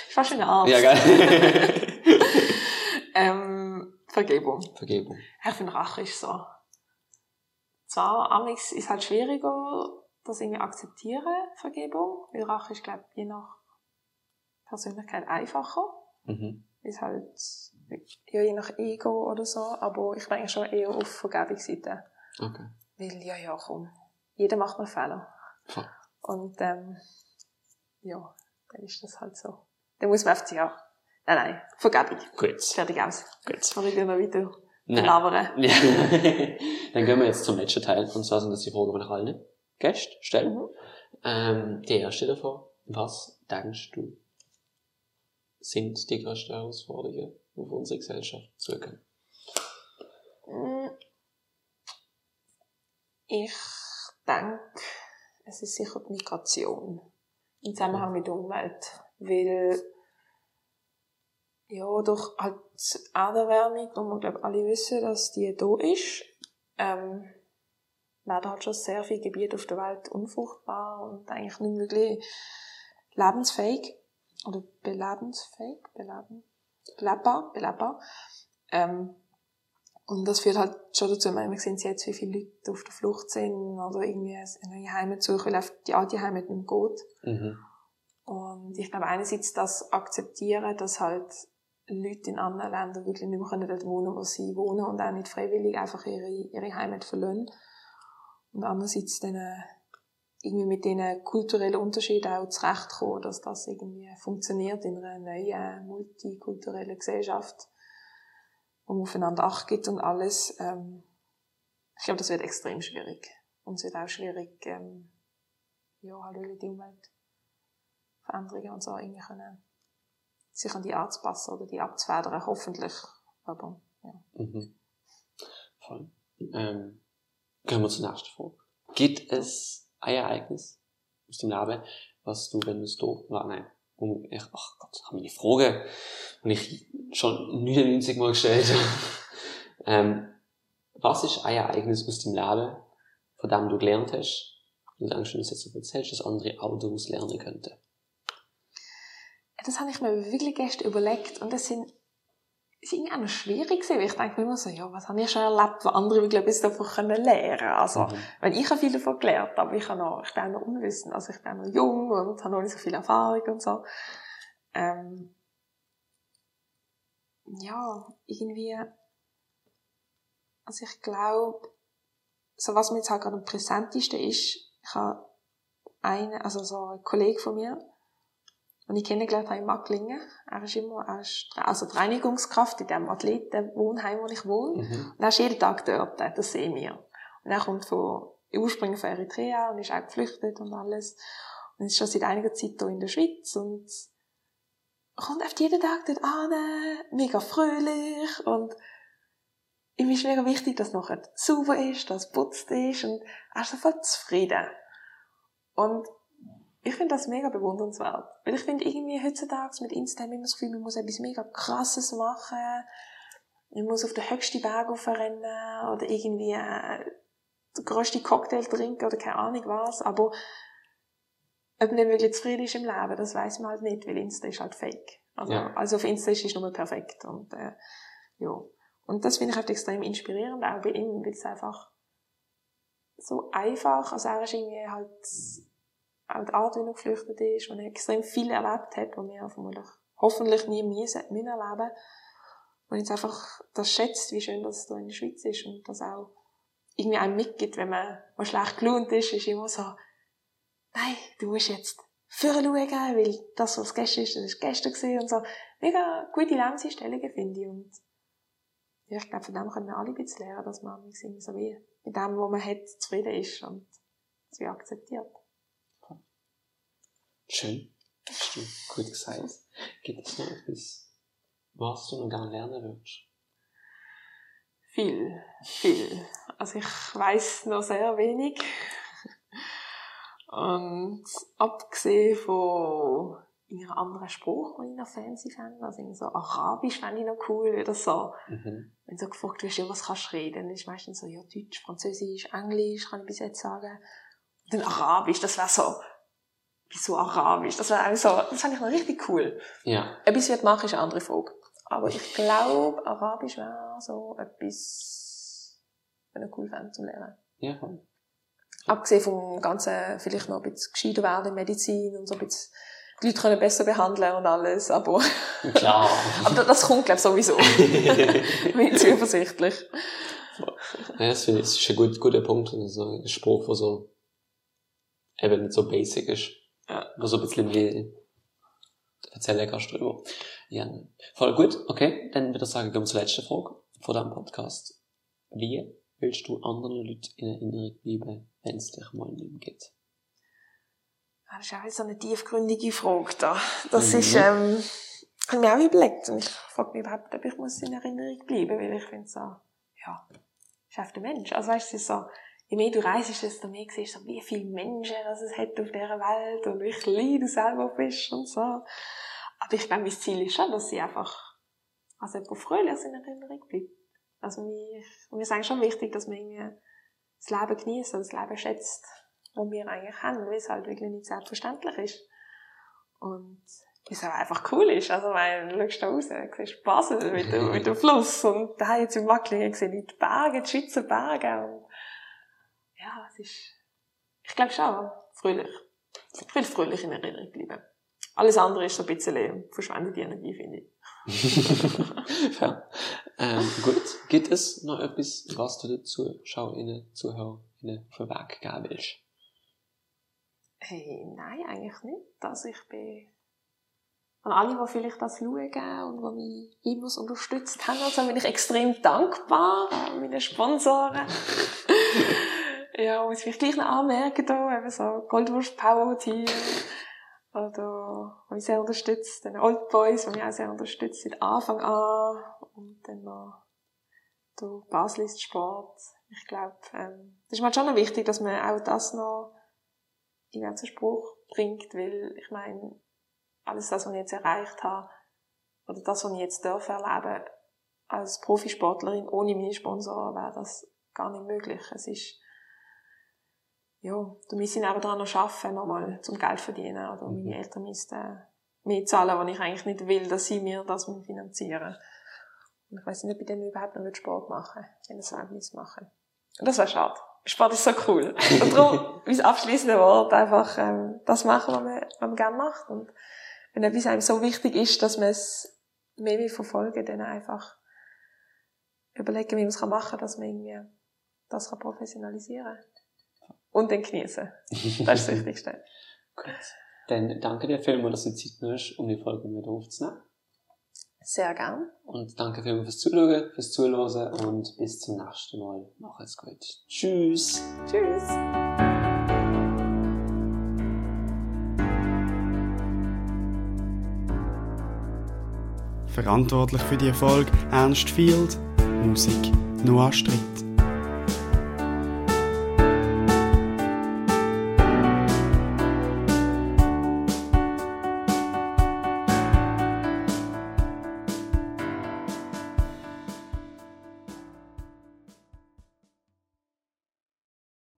fast wie ein Arzt. ja, geil. [LAUGHS] ähm, Vergebung. Vergebung. Ich finde, Rache ist so. Zwar, amigs ist halt schwieriger, das irgendwie akzeptieren, Vergebung, weil Rache ist, glaube je nach Persönlichkeit einfacher, Mhm. ist halt, ja, je nach Ego oder so, aber ich denke schon eher auf Vergebungsseite. Okay. Weil, ja, ja, komm, jeder macht mal Fehler. Voll. Und, ähm, ja, dann ist das halt so. Dann muss man einfach, ja, nein, nein, Vergebung. Gut. Fertig aus. Gut. Soll ich dir noch weiter Nein. labern? [LAUGHS] Ja. Dann gehen wir jetzt zum letzten Teil. Und zwar sind das die Fragen, die wir nach allen Gästen stellen. Mhm. Ähm, die erste davon. Was denkst du, sind die größten Herausforderungen, auf unsere Gesellschaft zukommen? Ich denke, es ist sicher die Migration. Im Zusammenhang mit der Umwelt. Weil, ja, durch halt die Erderwärmung, wo wir, glaube alle wissen, dass die da ist, ähm, werden halt schon sehr viele Gebiete auf der Welt unfruchtbar und eigentlich nicht wirklich lebensfähig. Oder belebensfähig? Beleben? Belebbar? Belebbar. Ähm, und das führt halt schon dazu, wir sehen jetzt, wie viele Leute auf der Flucht sind oder irgendwie eine neue Heimat suchen, weil die alte Heimat nicht geht. Mhm. Und ich glaube, einerseits das akzeptieren, dass halt Leute in anderen Ländern wirklich nicht mehr dort wohnen können, wo sie wohnen und auch nicht freiwillig einfach ihre, ihre Heimat verlassen. Und andererseits dann äh, irgendwie mit diesen kulturellen Unterschieden auch zurechtkommen, dass das irgendwie funktioniert in einer neuen, multikulturellen Gesellschaft, man aufeinander Acht gibt und alles. Ähm, ich glaube, das wird extrem schwierig. Und es wird auch schwierig, ähm, ja, halt wirklich die Umweltveränderungen und so irgendwie können, sich an die anzupassen oder die abzufedern, hoffentlich. Aber, ja. Mhm. Voll. Ähm, kommen wir zur nächsten Frage. Gibt es ein Ereignis aus dem Leben, was du, wenn du es doof, nein, um, ich, ach Gott, habe meine Frage, und ich schon 99 Mal gestellt habe. [LAUGHS] ähm, was ist ein Ereignis aus dem Leben, von dem du gelernt hast, und du denkst, wenn du es jetzt erzählst, dass andere auch daraus lernen könnten? das habe ich mir wirklich gestern überlegt und das sind ist irgendwie auch noch schwierig gewesen, weil ich denke mir immer so, ja, was habe ich schon erlebt, was andere wirklich etwas davon können lernen Also, mhm. wenn ich habe viel davon gelernt, aber ich, habe noch, ich bin auch noch unwissend, also ich bin noch jung und habe noch nicht so viel Erfahrung und so. Ähm, ja, irgendwie, also ich glaube, so was mir jetzt halt gerade am präsentesten ist, ich habe einen, also so ein Kollege von mir, den ich kennengelernt habe in Macklingen. Er ist immer, er ist, also die Reinigungskraft in dem Athletenwohnheim, wo ich wohne. Mhm. Und er ist jeden Tag dort, das sehen wir. Und er kommt von, ursprünglich von Eritrea und ist auch geflüchtet und alles. Und ist schon seit einiger Zeit hier in der Schweiz und kommt oft jeden Tag dort an, mega fröhlich und ihm ist mega wichtig, dass es nachher sauber ist, dass es putzt ist und er ist sofort zufrieden. Und ich finde das mega bewundernswert. Weil ich finde irgendwie heutzutage mit Instagram immer das Gefühl, man muss etwas mega krasses machen. Man muss auf den höchsten Berg rennen oder irgendwie äh, den grössten Cocktail trinken oder keine Ahnung was. Aber ob man wirklich zufrieden ist im Leben, das weiß man halt nicht, weil Insta ist halt fake. Also, ja. also auf Insta ist es nur perfekt. Und, äh, ja. Und das finde ich halt extrem inspirierend, auch bei ihm, weil es einfach so einfach, also er ist irgendwie halt auch die Art, wie er geflüchtet ist, und er extrem viel erlebt hat, was wir vermutlich hoffentlich nie müssen, müssen erleben und jetzt einfach das schätzt, wie schön das hier in der Schweiz ist und das auch irgendwie einem mitgibt, wenn man mal schlecht gelohnt ist, ist immer so, nein, du musst jetzt führen schauen, weil das, was gestern ist, das ist gestern gewesen und so. Mega gute Lebenseinstellungen, finde ich. Und ja, ich glaube, von dem können wir alle ein bisschen lernen, dass man irgendwie so wie mit dem, was man hat, zufrieden ist und es akzeptiert. Schön. Hast du gut gesagt. Gibt es noch etwas, was du noch gerne lernen würdest? Viel, viel. Also ich weiß noch sehr wenig. Und abgesehen von einem anderen Spruch, den ich noch fancy fände, also so Arabisch fände ich noch cool, oder so. Mhm. Wenn du so gefragt wirst, ja, was kannst du reden, dann ist meistens so, ja, Deutsch, Französisch, Englisch, kann ich bis jetzt sagen. Und dann Arabisch, das wäre so, wieso Arabisch? Das wäre so, das fand ich noch richtig cool. Ja. Etwas wird machen, ist eine andere Frage. Aber ich glaube, Arabisch wäre so etwas, wenn ich cool fände, zu lernen. Ja. Abgesehen vom Ganzen, vielleicht noch ein bisschen gescheiter werden in Medizin und so ein bisschen, die Leute können besser behandeln und alles, aber. Klar. [LAUGHS] aber das kommt, glaube ich, sowieso. [LAUGHS] Bin ich zuversichtlich. Ja, das finde ich, das ist ein gut, guter Punkt, also ein Spruch, der so, eben nicht so basic ist. Ja. Nur so ein bisschen mehr erzählen kannst drüber. Ja, voll gut. Okay, dann würde ich sagen, gehen wir zur letzten Frage von diesem Podcast. Wie willst du anderen Leuten in Erinnerung bleiben, wenn es dich mal nicht mehr gibt? Das ist auch so eine tiefgründige Frage da. Das mhm. ist, ähm, habe ich mir auch überlegt. Und ich frage mich überhaupt, ob ich muss in Erinnerung bleiben, weil ich finde so, ja, ist einfach der Mensch. Also weißt du, so, je mehr du reist, desto mehr siehst du, wie viele Menschen es hat auf dieser Welt und wie klein du selber bist und so. Aber ich glaube, mein Ziel ist schon, dass sie einfach als jemand fröhlich in Erinnerung bleibt. Also mir, mir ist eigentlich schon wichtig, dass man irgendwie das Leben genießt und das Leben schätzt, was wir eigentlich haben, weil es halt wirklich nicht selbstverständlich ist. Und es auch einfach cool ist. Also, weil, du schaust da raus, siehst Basel mit dem, mit dem Fluss und da jetzt in Macklingen sehe ich die Berge, die Schweizer Berge und ja, es ist, ich glaube schon, fröhlich. Ich will fröhlich in Erinnerung bleiben. Alles andere ist so ein bisschen verschwendete Energie, finde ich. [LAUGHS] ja. ähm, gut. Gibt es noch etwas, was du den Zuschauerinnen, Zuhörerinnen für geben willst? Hey, nein, eigentlich nicht. Also ich bin an alle, die vielleicht das schauen und die mich immer unterstützt haben, also bin ich extrem dankbar an meine Sponsoren. [LAUGHS] Ja, muss ich gleich noch anmerken da, eben so Goldwurst Power Team. Oder, die mich sehr unterstützt. Den Old Boys, die mich auch sehr unterstützt seit Anfang an. Und dann noch der Baslist Sport. Ich glaube, ähm, das ist mir schon noch wichtig, dass man auch das noch in den Spruch bringt, weil ich meine, alles das, was ich jetzt erreicht habe, oder das, was ich jetzt darf erleben, als Profisportlerin ohne meine Sponsoren wäre das gar nicht möglich. Es ist ja, da müssen aber dran noch arbeiten, nochmal zum Geld verdienen. Oder meine Eltern müssten mehr zahlen, wo ich eigentlich nicht will, dass sie mir das finanzieren. Und ich weiß nicht, ob ich dann überhaupt noch Sport machen würde, wenn ich es machen Und das wäre schade. Sport ist so cool. [LAUGHS] Und darum, mein abschließende Wort, einfach ähm, das machen, was man, was man gerne macht. Und wenn etwas einem so wichtig ist, dass man es mehr will verfolgen, dann einfach überlegen, wie man es machen kann, dass man irgendwie das kann professionalisieren kann. Und dann genießen. Das ist das Wichtigste. [LAUGHS] Gut. Dann danke dir vielmals, dass du Zeit nimmst, um die Folge mit aufzunehmen. Sehr gern. Und danke vielmals fürs Zuschauen, fürs Zuhören und bis zum nächsten Mal. Mach es gut. Tschüss. Tschüss. Verantwortlich für die Erfolg Ernst Field, Musik Noah Strick.